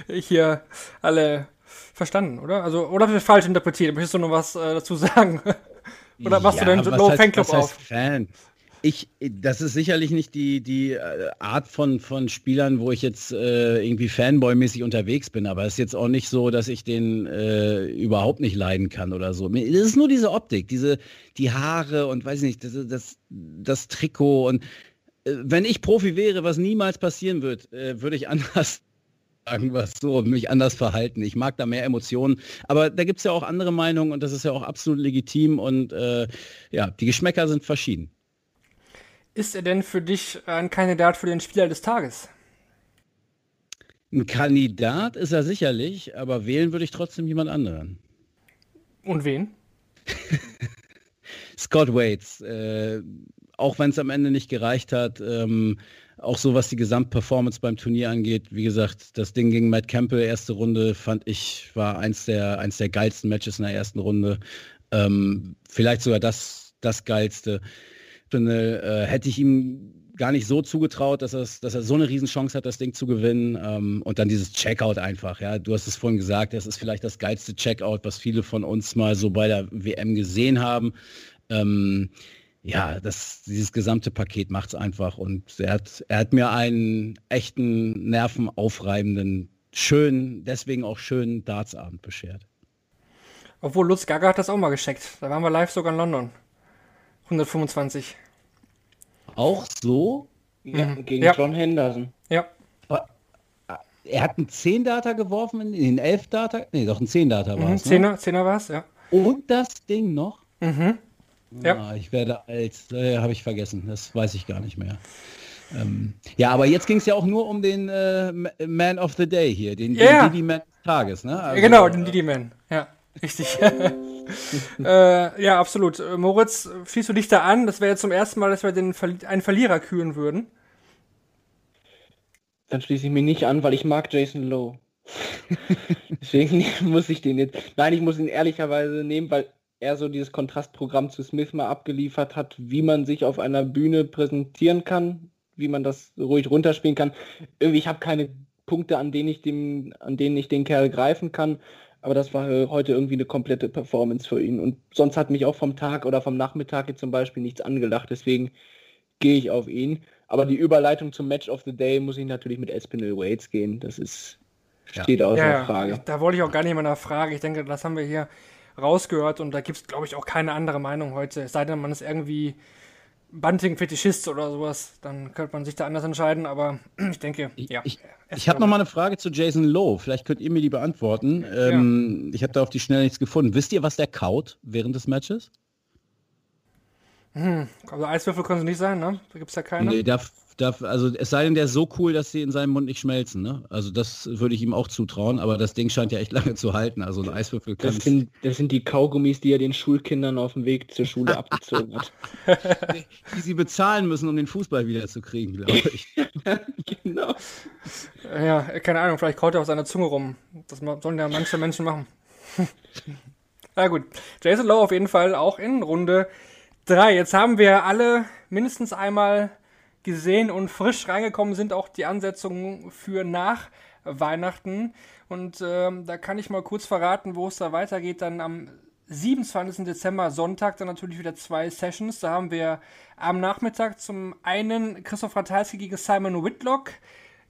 hier alle verstanden, oder? Also, oder wir falsch interpretiert. Möchtest du noch was äh, dazu sagen? oder machst ja, du deinen Low-Fanclub auf? Fan? Ich, das ist sicherlich nicht die, die äh, Art von, von Spielern, wo ich jetzt äh, irgendwie Fanboy-mäßig unterwegs bin, aber es ist jetzt auch nicht so, dass ich den äh, überhaupt nicht leiden kann oder so. Es ist nur diese Optik, diese, die Haare und weiß ich nicht, das, das, das Trikot und äh, wenn ich Profi wäre, was niemals passieren wird, äh, würde ich anders sagen was so, mich anders verhalten. Ich mag da mehr Emotionen. Aber da gibt es ja auch andere Meinungen und das ist ja auch absolut legitim und äh, ja, die Geschmäcker sind verschieden. Ist er denn für dich ein Kandidat für den Spieler des Tages? Ein Kandidat ist er sicherlich, aber wählen würde ich trotzdem jemand anderen. Und wen? Scott Waits. Äh, auch wenn es am Ende nicht gereicht hat, ähm, auch so was die Gesamtperformance beim Turnier angeht, wie gesagt, das Ding gegen Matt Campbell, erste Runde, fand ich, war eins der, eins der geilsten Matches in der ersten Runde. Ähm, vielleicht sogar das, das geilste. Finde, äh, hätte ich ihm gar nicht so zugetraut, dass, dass er so eine Riesenchance hat, das Ding zu gewinnen. Ähm, und dann dieses Checkout einfach. Ja, du hast es vorhin gesagt, das ist vielleicht das geilste Checkout, was viele von uns mal so bei der WM gesehen haben. Ähm, ja, das, dieses gesamte Paket macht es einfach und er hat, er hat mir einen echten, nervenaufreibenden, schönen, deswegen auch schönen Dartsabend beschert. Obwohl Lutz Gaga hat das auch mal gescheckt. Da waren wir live sogar in London. 125. Auch so? Ja, mhm. gegen ja. John Henderson. Ja. Er hat einen 10-Data geworfen, in den 11-Data? Nee, doch ein 10-Data war es. Mhm, 10er, ne? 10er war es, ja. Und das Ding noch? Mhm. Ja. Ah, ich werde alt, äh, habe ich vergessen, das weiß ich gar nicht mehr. Ähm, ja, aber jetzt ging es ja auch nur um den äh, Man of the Day hier, den, yeah. den Didi-Man des Tages. Ne? Also, genau, den Didi-Man, ja, richtig. äh, ja, absolut. Moritz, fielst du dich da an? Das wäre jetzt zum ersten Mal, dass wir den Verli einen Verlierer küren würden. Dann schließe ich mich nicht an, weil ich mag Jason Lowe. Deswegen muss ich den jetzt. Nein, ich muss ihn ehrlicherweise nehmen, weil er so dieses Kontrastprogramm zu Smith mal abgeliefert hat, wie man sich auf einer Bühne präsentieren kann, wie man das ruhig runterspielen kann. Irgendwie, ich habe keine Punkte, an denen ich dem, an denen ich den Kerl greifen kann. Aber das war heute irgendwie eine komplette Performance für ihn. Und sonst hat mich auch vom Tag oder vom Nachmittag jetzt zum Beispiel nichts angelacht. Deswegen gehe ich auf ihn. Aber die Überleitung zum Match of the Day muss ich natürlich mit Espinel Waits gehen. Das ist steht ja. außer ja, Frage. Da wollte ich auch gar nicht mehr nachfragen. Ich denke, das haben wir hier rausgehört und da gibt es, glaube ich, auch keine andere Meinung heute. Es sei denn, man ist irgendwie Bunting-Fetischist oder sowas, dann könnte man sich da anders entscheiden, aber ich denke, ja. Ich, ich habe noch mal eine Frage zu Jason Lowe. Vielleicht könnt ihr mir die beantworten. Ähm, ja. Ich habe da auf die Schnelle nichts gefunden. Wisst ihr, was der kaut während des Matches? Hm, also Eiswürfel können es nicht sein, ne? Da gibt es ja keine. Nee, darf, darf, also es sei denn, der ist so cool, dass sie in seinem Mund nicht schmelzen, ne? Also das würde ich ihm auch zutrauen, aber das Ding scheint ja echt lange zu halten. Also ein Eiswürfel kann. Das sind, das sind die Kaugummis, die er den Schulkindern auf dem Weg zur Schule abgezogen hat. die sie bezahlen müssen, um den Fußball wieder zu kriegen, glaube ich. genau. Ja, keine Ahnung, vielleicht kaut er auf seiner Zunge rum. Das sollen ja manche Menschen machen. Na gut. Jason Lowe auf jeden Fall auch in Runde drei. Jetzt haben wir alle mindestens einmal gesehen und frisch reingekommen sind auch die Ansetzungen für nach Weihnachten. Und ähm, da kann ich mal kurz verraten, wo es da weitergeht. Dann am 27. Dezember, Sonntag, dann natürlich wieder zwei Sessions. Da haben wir am Nachmittag zum einen Christoph Ratajski gegen Simon Whitlock,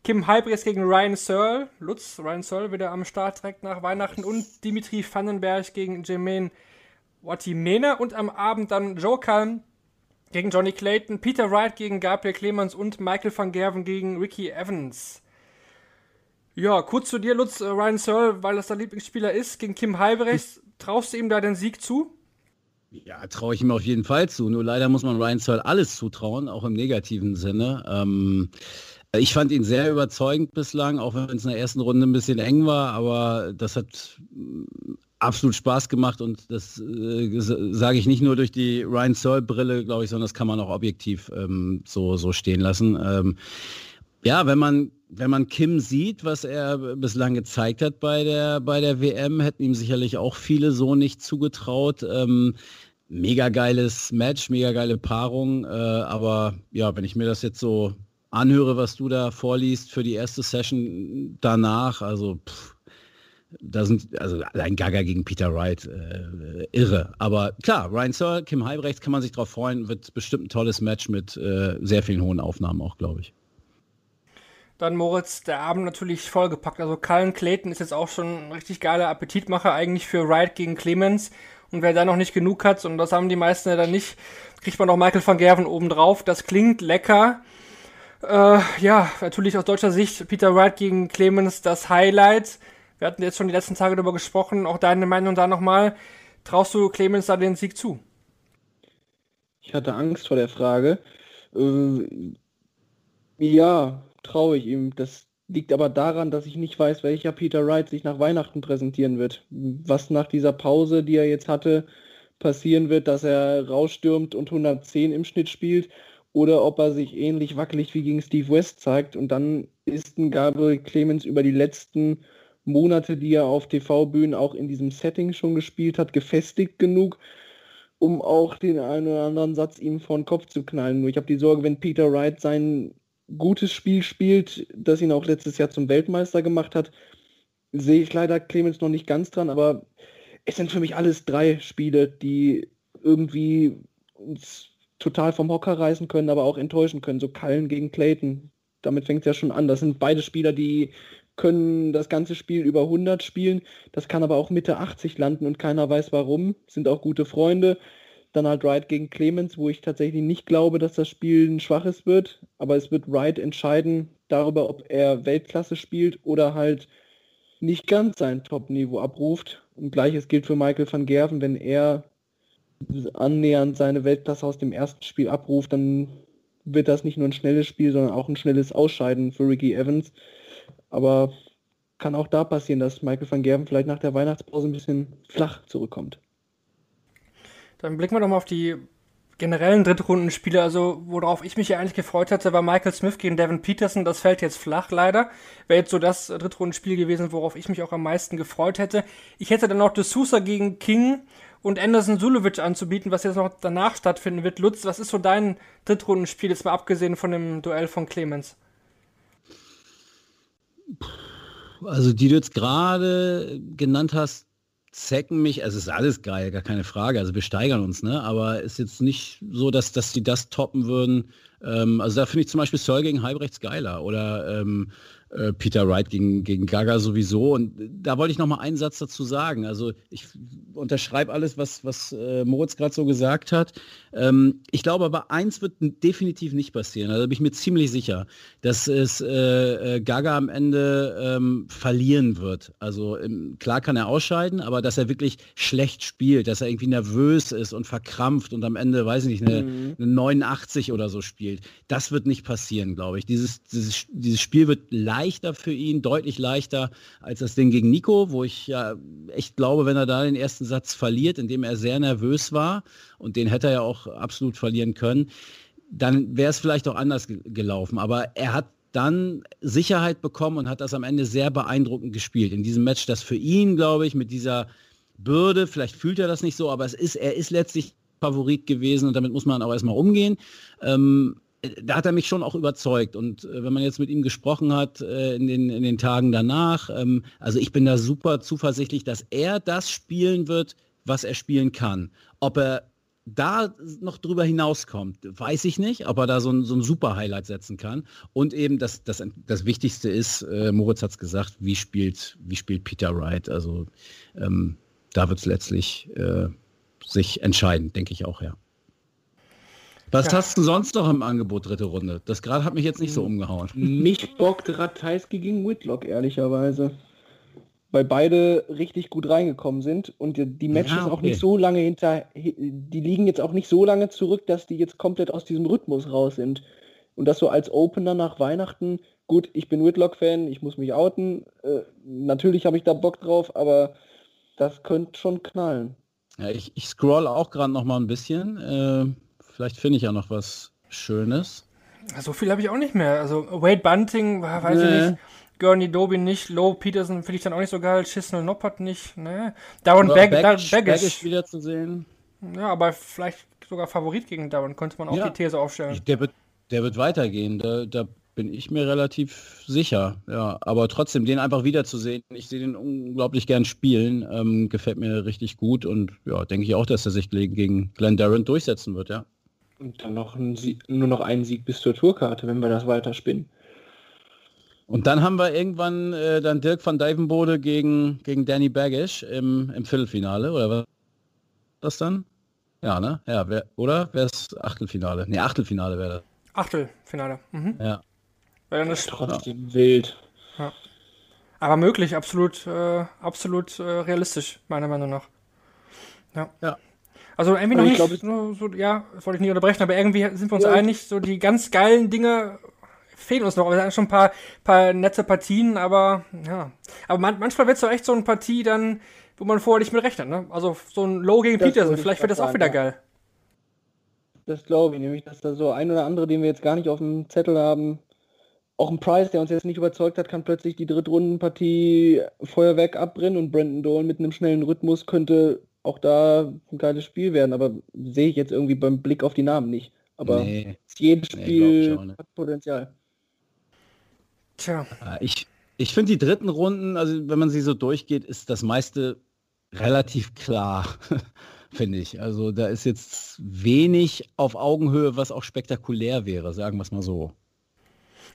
Kim Halbrechts gegen Ryan Searle, Lutz, Ryan Searle wieder am Start direkt nach Weihnachten und Dimitri Vandenberg gegen Jermaine Watimena und am Abend dann Joe Calm gegen Johnny Clayton, Peter Wright gegen Gabriel Clemens und Michael van Gerven gegen Ricky Evans. Ja, kurz zu dir, Lutz, äh, Ryan Searle, weil das dein Lieblingsspieler ist, gegen Kim Halbrechts. Traust du ihm da den Sieg zu? Ja, traue ich ihm auf jeden Fall zu. Nur leider muss man Ryan Searle alles zutrauen, auch im negativen Sinne. Ähm, ich fand ihn sehr überzeugend bislang, auch wenn es in der ersten Runde ein bisschen eng war, aber das hat absolut Spaß gemacht und das äh, sage ich nicht nur durch die Ryan Searle Brille, glaube ich, sondern das kann man auch objektiv ähm, so, so stehen lassen. Ähm, ja, wenn man wenn man Kim sieht, was er bislang gezeigt hat bei der bei der WM, hätten ihm sicherlich auch viele so nicht zugetraut. Ähm, mega geiles Match, mega geile Paarung, äh, aber ja, wenn ich mir das jetzt so anhöre, was du da vorliest für die erste Session danach, also pff, da sind, also allein Gaga gegen Peter Wright, äh, irre. Aber klar, Ryan Searle, Kim Halbrechts kann man sich darauf freuen, wird bestimmt ein tolles Match mit äh, sehr vielen hohen Aufnahmen auch, glaube ich. Dann Moritz, der Abend natürlich vollgepackt. Also Cullen Clayton ist jetzt auch schon ein richtig geiler Appetitmacher eigentlich für Wright gegen Clemens. Und wer da noch nicht genug hat, und das haben die meisten ja dann nicht, kriegt man noch Michael van Gerven obendrauf. Das klingt lecker. Äh, ja, natürlich aus deutscher Sicht Peter Wright gegen Clemens das Highlight. Wir hatten jetzt schon die letzten Tage darüber gesprochen. Auch deine Meinung da nochmal. Traust du Clemens da den Sieg zu? Ich hatte Angst vor der Frage. Äh, ja, traue ich ihm. Das liegt aber daran, dass ich nicht weiß, welcher Peter Wright sich nach Weihnachten präsentieren wird. Was nach dieser Pause, die er jetzt hatte, passieren wird, dass er rausstürmt und 110 im Schnitt spielt oder ob er sich ähnlich wackelig wie gegen Steve West zeigt und dann ist ein Gabriel Clemens über die letzten Monate, die er auf TV-Bühnen auch in diesem Setting schon gespielt hat, gefestigt genug, um auch den einen oder anderen Satz ihm vor den Kopf zu knallen. Nur ich habe die Sorge, wenn Peter Wright sein gutes Spiel spielt, das ihn auch letztes Jahr zum Weltmeister gemacht hat, sehe ich leider Clemens noch nicht ganz dran, aber es sind für mich alles drei Spiele, die irgendwie uns total vom Hocker reißen können, aber auch enttäuschen können. So Kallen gegen Clayton. Damit fängt es ja schon an. Das sind beide Spieler, die können das ganze Spiel über 100 spielen. Das kann aber auch Mitte 80 landen und keiner weiß warum. Sind auch gute Freunde. Dann halt Wright gegen Clemens, wo ich tatsächlich nicht glaube, dass das Spiel ein schwaches wird. Aber es wird Wright entscheiden darüber, ob er Weltklasse spielt oder halt nicht ganz sein Top-Niveau abruft. Und gleiches gilt für Michael van Gerven. Wenn er annähernd seine Weltklasse aus dem ersten Spiel abruft, dann wird das nicht nur ein schnelles Spiel, sondern auch ein schnelles Ausscheiden für Ricky Evans. Aber kann auch da passieren, dass Michael van Gerven vielleicht nach der Weihnachtspause ein bisschen flach zurückkommt. Dann blicken wir doch mal auf die generellen Drittrundenspiele. Also, worauf ich mich ja eigentlich gefreut hatte, war Michael Smith gegen Devin Peterson. Das fällt jetzt flach, leider. Wäre jetzt so das Drittrundenspiel gewesen, worauf ich mich auch am meisten gefreut hätte. Ich hätte dann noch De Sousa gegen King und Anderson Sulovic anzubieten, was jetzt noch danach stattfinden wird. Lutz, was ist so dein Drittrundenspiel, jetzt mal abgesehen von dem Duell von Clemens? Also, die du jetzt gerade genannt hast, zecken mich, also es ist alles geil, gar keine Frage, also wir steigern uns, ne? aber ist jetzt nicht so, dass, dass die das toppen würden. Ähm, also da finde ich zum Beispiel Searle gegen Halbrechts geiler oder ähm, äh, Peter Wright gegen, gegen Gaga sowieso. Und da wollte ich noch mal einen Satz dazu sagen. Also ich unterschreibe alles, was, was äh, Moritz gerade so gesagt hat. Ähm, ich glaube aber, eins wird definitiv nicht passieren. Also da bin ich mir ziemlich sicher, dass es äh, äh Gaga am Ende ähm, verlieren wird. Also ähm, klar kann er ausscheiden, aber dass er wirklich schlecht spielt, dass er irgendwie nervös ist und verkrampft und am Ende, weiß ich nicht, eine, mhm. eine 89 oder so spielt. Das wird nicht passieren, glaube ich. Dieses, dieses, dieses Spiel wird leichter für ihn, deutlich leichter als das Ding gegen Nico, wo ich ja echt glaube, wenn er da den ersten Satz verliert, indem er sehr nervös war, und den hätte er ja auch absolut verlieren können, dann wäre es vielleicht auch anders gelaufen. Aber er hat dann Sicherheit bekommen und hat das am Ende sehr beeindruckend gespielt. In diesem Match, das für ihn, glaube ich, mit dieser Bürde, vielleicht fühlt er das nicht so, aber es ist, er ist letztlich Favorit gewesen und damit muss man auch erstmal umgehen. Ähm, da hat er mich schon auch überzeugt. Und äh, wenn man jetzt mit ihm gesprochen hat äh, in, den, in den Tagen danach, ähm, also ich bin da super zuversichtlich, dass er das spielen wird, was er spielen kann. Ob er da noch drüber hinauskommt, weiß ich nicht, ob er da so ein, so ein super Highlight setzen kann. Und eben das, das, das Wichtigste ist, äh, Moritz hat es gesagt, wie spielt, wie spielt Peter Wright? Also ähm, da wird es letztlich äh, sich entscheiden, denke ich auch, ja. Was ja. hast du sonst noch im Angebot, dritte Runde? Das gerade hat mich jetzt nicht so umgehauen. Mich bockt Ratajski gegen Whitlock, ehrlicherweise weil beide richtig gut reingekommen sind und die Matches ja, okay. auch nicht so lange hinter, die liegen jetzt auch nicht so lange zurück, dass die jetzt komplett aus diesem Rhythmus raus sind. Und das so als Opener nach Weihnachten, gut, ich bin Whitlock-Fan, ich muss mich outen, äh, natürlich habe ich da Bock drauf, aber das könnte schon knallen. Ja, ich, ich scroll auch gerade noch mal ein bisschen, äh, vielleicht finde ich ja noch was Schönes. So viel habe ich auch nicht mehr. Also Wade Bunting, weiß nee. ich nicht. Gurney Doby nicht, Low Peterson finde ich dann auch nicht so geil, Chisnell Noppert nicht, ne? Darren Bag Baggish, Baggish wieder zu sehen. Ja, aber vielleicht sogar Favorit gegen Darren, könnte man auch ja. die These aufstellen. Der wird, der wird weitergehen, da, da bin ich mir relativ sicher. Ja, aber trotzdem, den einfach wiederzusehen, ich sehe den unglaublich gern spielen, ähm, gefällt mir richtig gut und ja, denke ich auch, dass er sich gegen Glenn Darren durchsetzen wird, ja. Und dann noch ein Sieg, nur noch einen Sieg bis zur Tourkarte, wenn wir das weiter spinnen. Und dann haben wir irgendwann äh, dann Dirk van Dijvenbode gegen, gegen Danny Baggish im, im Viertelfinale, oder was das dann? Ja, ne? Ja, wer, oder? Wer ist Achtelfinale? Ne, Achtelfinale wäre das. Achtelfinale. Mhm. Ja. Weil dann ist, Trotzdem ja. wild. Ja. Aber möglich, absolut, äh, absolut äh, realistisch, meiner Meinung nach. Ja. ja. Also irgendwie noch nicht, glaub, so, so, ja, das wollte ich nicht unterbrechen, aber irgendwie sind wir uns ja. einig, so die ganz geilen Dinge fehlen uns noch. Aber es sind schon ein paar, paar nette Partien, aber ja. Aber man, manchmal wird es doch echt so eine Partie dann, wo man vorher nicht mit rechnet, ne? Also so ein Low gegen das Peterson, vielleicht wird das auch wieder ja. geil. Das glaube ich, nämlich, dass da so ein oder andere, den wir jetzt gar nicht auf dem Zettel haben, auch ein Price, der uns jetzt nicht überzeugt hat, kann plötzlich die Drittrundenpartie Feuerwerk abbrennen und Brandon Dolan mit einem schnellen Rhythmus könnte auch da ein geiles Spiel werden, aber sehe ich jetzt irgendwie beim Blick auf die Namen nicht. Aber nee. jedes Spiel nee, hat Potenzial. Tja. Ich, ich finde die dritten Runden, also wenn man sie so durchgeht, ist das meiste relativ klar, finde ich. Also da ist jetzt wenig auf Augenhöhe, was auch spektakulär wäre, sagen wir es mal so.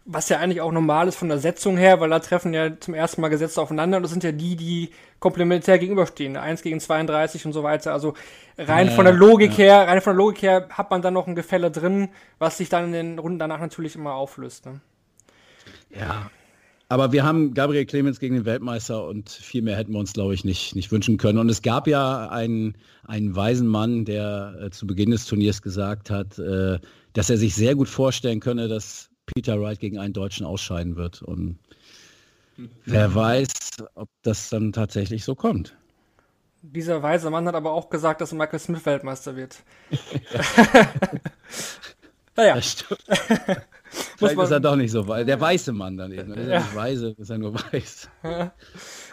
Was ja eigentlich auch normal ist von der Setzung her, weil da treffen ja zum ersten Mal Gesetze aufeinander und das sind ja die, die komplementär gegenüberstehen. 1 gegen 32 und so weiter. Also rein ja, von der Logik ja. her, rein von der Logik her hat man dann noch ein Gefälle drin, was sich dann in den Runden danach natürlich immer auflöst. Ne? Ja, aber wir haben Gabriel Clemens gegen den Weltmeister und viel mehr hätten wir uns, glaube ich, nicht, nicht wünschen können. Und es gab ja einen, einen weisen Mann, der äh, zu Beginn des Turniers gesagt hat, äh, dass er sich sehr gut vorstellen könne, dass Peter Wright gegen einen Deutschen ausscheiden wird. Und wer weiß, ob das dann tatsächlich so kommt. Dieser weise Mann hat aber auch gesagt, dass Michael Smith Weltmeister wird. naja. Das stimmt. Vielleicht ist er doch nicht so weiß. Der weiße Mann dann eben. Ist ja. nicht weise, ist er nur weiß.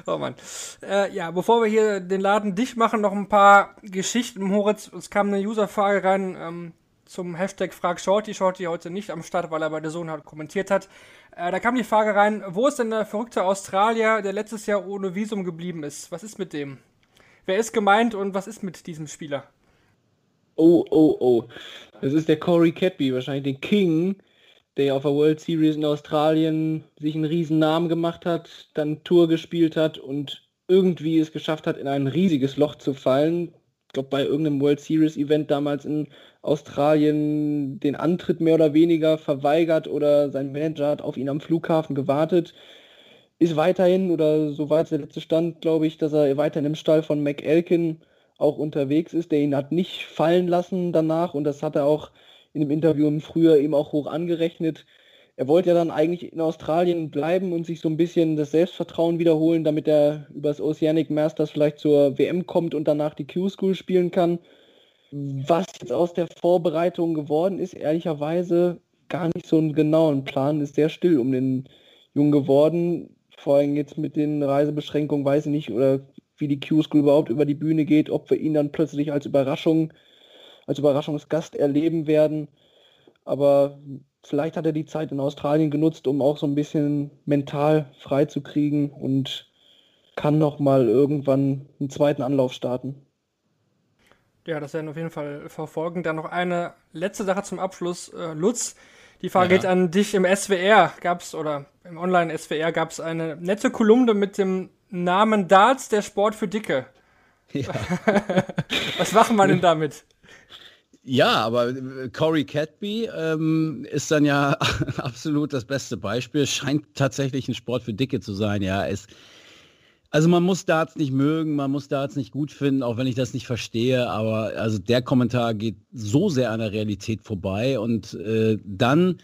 oh Mann. Äh, ja, bevor wir hier den Laden dicht machen, noch ein paar Geschichten. Moritz, es kam eine Userfrage rein ähm, zum Hashtag Frag Shorty. Shorty heute nicht am Start, weil er bei der Sohn halt kommentiert hat. Äh, da kam die Frage rein, wo ist denn der verrückte Australier, der letztes Jahr ohne Visum geblieben ist? Was ist mit dem? Wer ist gemeint und was ist mit diesem Spieler? Oh, oh, oh. Das ist der Corey Cadby, wahrscheinlich den King der auf der World Series in Australien sich einen riesen Namen gemacht hat, dann Tour gespielt hat und irgendwie es geschafft hat, in ein riesiges Loch zu fallen. Glaube, bei irgendeinem World Series Event damals in Australien den Antritt mehr oder weniger verweigert oder sein Manager hat auf ihn am Flughafen gewartet. Ist weiterhin, oder so war es der letzte Stand, glaube ich, dass er weiterhin im Stall von McElkin auch unterwegs ist, der ihn hat nicht fallen lassen danach und das hat er auch in dem Interview im Frühjahr eben auch hoch angerechnet. Er wollte ja dann eigentlich in Australien bleiben und sich so ein bisschen das Selbstvertrauen wiederholen, damit er übers Oceanic Masters vielleicht zur WM kommt und danach die Q-School spielen kann. Was jetzt aus der Vorbereitung geworden ist, ehrlicherweise gar nicht so einen genauen Plan, ist sehr still um den Jungen geworden. Vor allem jetzt mit den Reisebeschränkungen weiß ich nicht, oder wie die Q-School überhaupt über die Bühne geht, ob wir ihn dann plötzlich als Überraschung als Überraschungsgast erleben werden. Aber vielleicht hat er die Zeit in Australien genutzt, um auch so ein bisschen mental frei zu kriegen und kann noch mal irgendwann einen zweiten Anlauf starten. Ja, das werden wir auf jeden Fall verfolgen. Dann noch eine letzte Sache zum Abschluss. Äh, Lutz, die Frage ja. geht an dich. Im SWR gab es, oder im Online-SWR gab es eine nette Kolumne mit dem Namen Darts, der Sport für Dicke. Ja. Was machen wir denn damit? Ja, aber äh, Corey Cadby ähm, ist dann ja absolut das beste Beispiel. Scheint tatsächlich ein Sport für Dicke zu sein. Ja, ist, also man muss Darts nicht mögen, man muss Darts nicht gut finden, auch wenn ich das nicht verstehe. Aber also der Kommentar geht so sehr an der Realität vorbei und äh, dann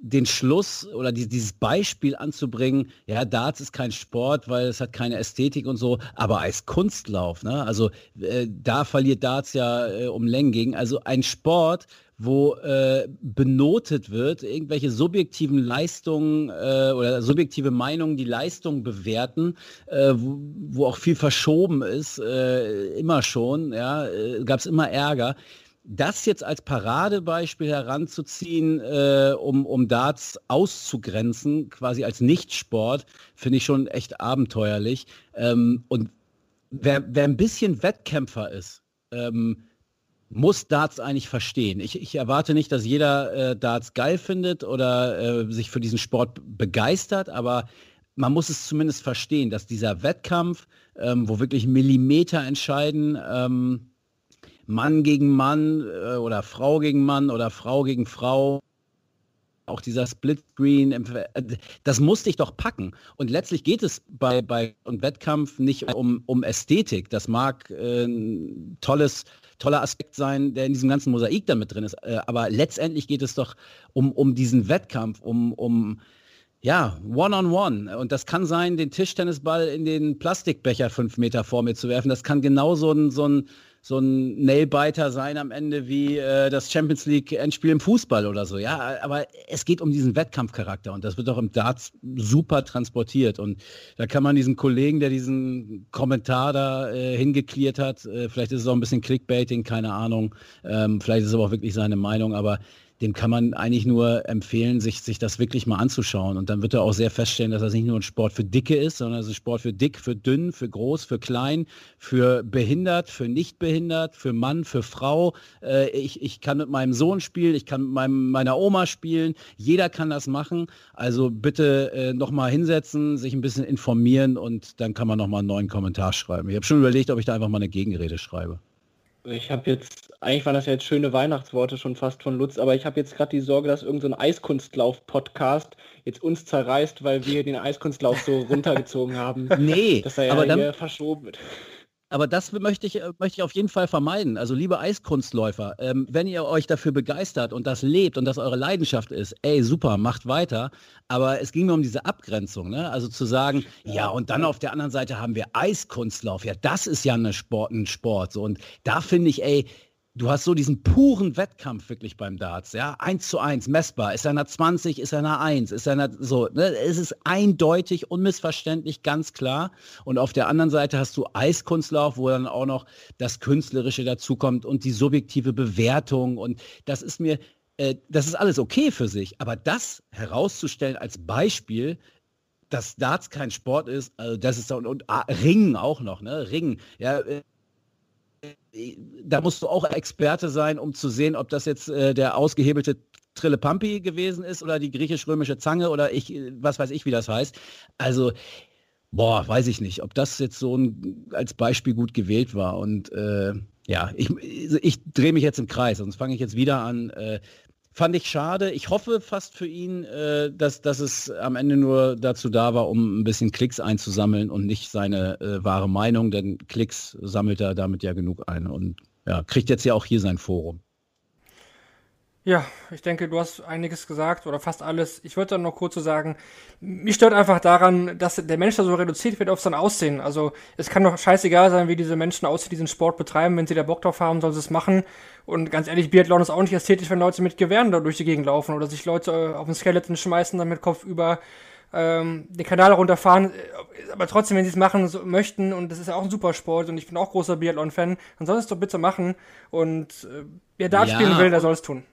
den Schluss oder die, dieses Beispiel anzubringen, ja, Darts ist kein Sport, weil es hat keine Ästhetik und so, aber als Kunstlauf, ne? Also äh, da verliert Darts ja äh, um Längen gegen. Also ein Sport, wo äh, benotet wird, irgendwelche subjektiven Leistungen äh, oder subjektive Meinungen die Leistung bewerten, äh, wo, wo, auch viel verschoben ist, äh, immer schon, ja, äh, gab es immer Ärger das jetzt als Paradebeispiel heranzuziehen, äh, um, um Darts auszugrenzen, quasi als Nichtsport, finde ich schon echt abenteuerlich. Ähm, und wer, wer ein bisschen Wettkämpfer ist, ähm, muss Darts eigentlich verstehen. Ich, ich erwarte nicht, dass jeder äh, Darts geil findet oder äh, sich für diesen Sport begeistert, aber man muss es zumindest verstehen, dass dieser Wettkampf, ähm, wo wirklich Millimeter entscheiden, ähm, Mann gegen Mann äh, oder Frau gegen Mann oder Frau gegen Frau, auch dieser Splitscreen, äh, das musste ich doch packen. Und letztlich geht es bei, bei und Wettkampf nicht um, um Ästhetik. Das mag äh, ein tolles, toller Aspekt sein, der in diesem ganzen Mosaik damit drin ist. Äh, aber letztendlich geht es doch um, um diesen Wettkampf, um, um ja, One-on-One. -on -one. Und das kann sein, den Tischtennisball in den Plastikbecher fünf Meter vor mir zu werfen. Das kann genau so ein, so ein, so ein Nailbiter sein am Ende wie äh, das Champions League Endspiel im Fußball oder so. Ja, aber es geht um diesen Wettkampfcharakter und das wird auch im Darts super transportiert. Und da kann man diesen Kollegen, der diesen Kommentar da äh, hingeklärt hat, äh, vielleicht ist es auch ein bisschen Clickbaiting, keine Ahnung. Ähm, vielleicht ist es aber auch wirklich seine Meinung, aber dem kann man eigentlich nur empfehlen, sich, sich das wirklich mal anzuschauen. Und dann wird er auch sehr feststellen, dass das nicht nur ein Sport für Dicke ist, sondern es ist ein Sport für dick, für dünn, für groß, für klein, für behindert, für nicht behindert, für Mann, für Frau. Äh, ich, ich kann mit meinem Sohn spielen, ich kann mit meinem, meiner Oma spielen. Jeder kann das machen. Also bitte äh, nochmal hinsetzen, sich ein bisschen informieren und dann kann man nochmal einen neuen Kommentar schreiben. Ich habe schon überlegt, ob ich da einfach mal eine Gegenrede schreibe. Ich habe jetzt, eigentlich waren das ja jetzt schöne Weihnachtsworte schon fast von Lutz, aber ich habe jetzt gerade die Sorge, dass irgendein so Eiskunstlauf-Podcast jetzt uns zerreißt, weil wir den Eiskunstlauf so runtergezogen haben. Nee, dass er ja aber dann, hier verschoben wird. Aber das möchte ich, äh, möchte ich auf jeden Fall vermeiden. Also liebe Eiskunstläufer, ähm, wenn ihr euch dafür begeistert und das lebt und das eure Leidenschaft ist, ey, super, macht weiter. Aber es ging mir um diese Abgrenzung. Ne? Also zu sagen, ja. ja, und dann auf der anderen Seite haben wir Eiskunstlauf. Ja, das ist ja eine Sport, ein Sport. So. Und da finde ich, ey, du hast so diesen puren Wettkampf wirklich beim Darts, ja, eins zu eins, messbar, ist einer 20, ist einer 1, ist einer so, ne? es ist eindeutig, unmissverständlich, ganz klar. Und auf der anderen Seite hast du Eiskunstlauf, wo dann auch noch das Künstlerische dazukommt und die subjektive Bewertung. Und das ist mir, äh, das ist alles okay für sich, aber das herauszustellen als Beispiel, dass Darts kein Sport ist, also das ist und, und ah, Ringen auch noch, ne? Ringen, ja, äh, da musst du auch Experte sein, um zu sehen, ob das jetzt äh, der ausgehebelte Trillepampi gewesen ist oder die griechisch-römische Zange oder ich, was weiß ich, wie das heißt. Also, boah, weiß ich nicht, ob das jetzt so ein, als Beispiel gut gewählt war. Und äh, ja, ich, ich drehe mich jetzt im Kreis, sonst fange ich jetzt wieder an. Äh, fand ich schade. Ich hoffe fast für ihn, äh, dass, dass es am Ende nur dazu da war, um ein bisschen Klicks einzusammeln und nicht seine äh, wahre Meinung, denn Klicks sammelt er damit ja genug ein und ja, kriegt jetzt ja auch hier sein Forum. Ja, ich denke, du hast einiges gesagt oder fast alles. Ich würde dann noch kurz so sagen, mich stört einfach daran, dass der Mensch da so reduziert wird auf sein Aussehen. Also es kann doch scheißegal sein, wie diese Menschen aussehen, diesen Sport betreiben. Wenn sie da Bock drauf haben, sollen sie es machen. Und ganz ehrlich, Biathlon ist auch nicht ästhetisch, wenn Leute mit Gewehren da durch die Gegend laufen oder sich Leute äh, auf den Skeleton schmeißen, dann mit Kopf über ähm, den Kanal runterfahren. Aber trotzdem, wenn sie es machen so, möchten, und das ist ja auch ein super Sport und ich bin auch großer Biathlon-Fan, dann soll es doch bitte machen. Und äh, wer da ja, spielen will, der soll es tun.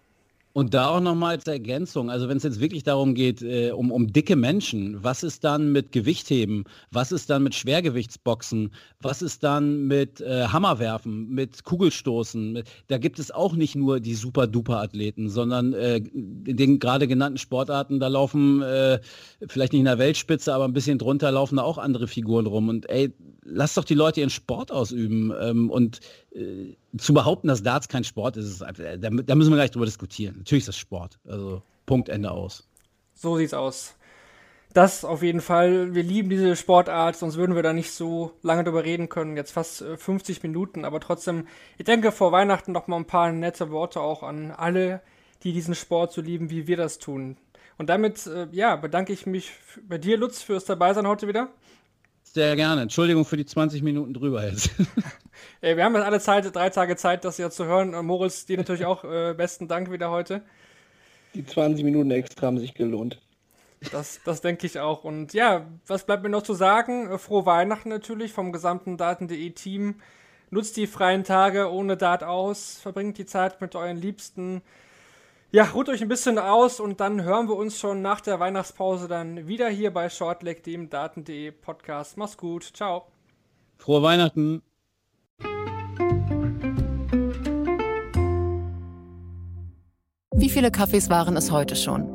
Und da auch nochmal als Ergänzung, also wenn es jetzt wirklich darum geht, äh, um, um dicke Menschen, was ist dann mit Gewichtheben? Was ist dann mit Schwergewichtsboxen? Was ist dann mit äh, Hammerwerfen, mit Kugelstoßen? Da gibt es auch nicht nur die super-duper-Athleten, sondern äh, in den gerade genannten Sportarten, da laufen äh, vielleicht nicht in der Weltspitze, aber ein bisschen drunter laufen da auch andere Figuren rum. Und ey, lass doch die Leute ihren Sport ausüben. Ähm, und äh, zu behaupten, dass Darts kein Sport ist, ist da, da, müssen wir gleich drüber diskutieren. Natürlich ist das Sport. Also Punkt, Ende aus. So sieht's aus. Das auf jeden Fall. Wir lieben diese Sportart, sonst würden wir da nicht so lange drüber reden können. Jetzt fast 50 äh, Minuten, aber trotzdem, ich denke vor Weihnachten noch mal ein paar nette Worte auch an alle, die diesen Sport so lieben, wie wir das tun. Und damit, äh, ja, bedanke ich mich bei dir, Lutz, fürs Dabeisein heute wieder. Sehr gerne. Entschuldigung für die 20 Minuten drüber jetzt. Ey, wir haben jetzt alle Zeit, drei Tage Zeit, das ja zu hören. Und Moritz, dir natürlich auch äh, besten Dank wieder heute. Die 20 Minuten extra haben sich gelohnt. Das, das denke ich auch. Und ja, was bleibt mir noch zu sagen? Äh, frohe Weihnachten natürlich vom gesamten Daten.de Team. Nutzt die freien Tage ohne Dart aus, verbringt die Zeit mit euren Liebsten. Ja, ruht euch ein bisschen aus und dann hören wir uns schon nach der Weihnachtspause dann wieder hier bei Shortleg, dem Daten.de Podcast. Mach's gut. Ciao. Frohe Weihnachten. Wie viele Kaffees waren es heute schon?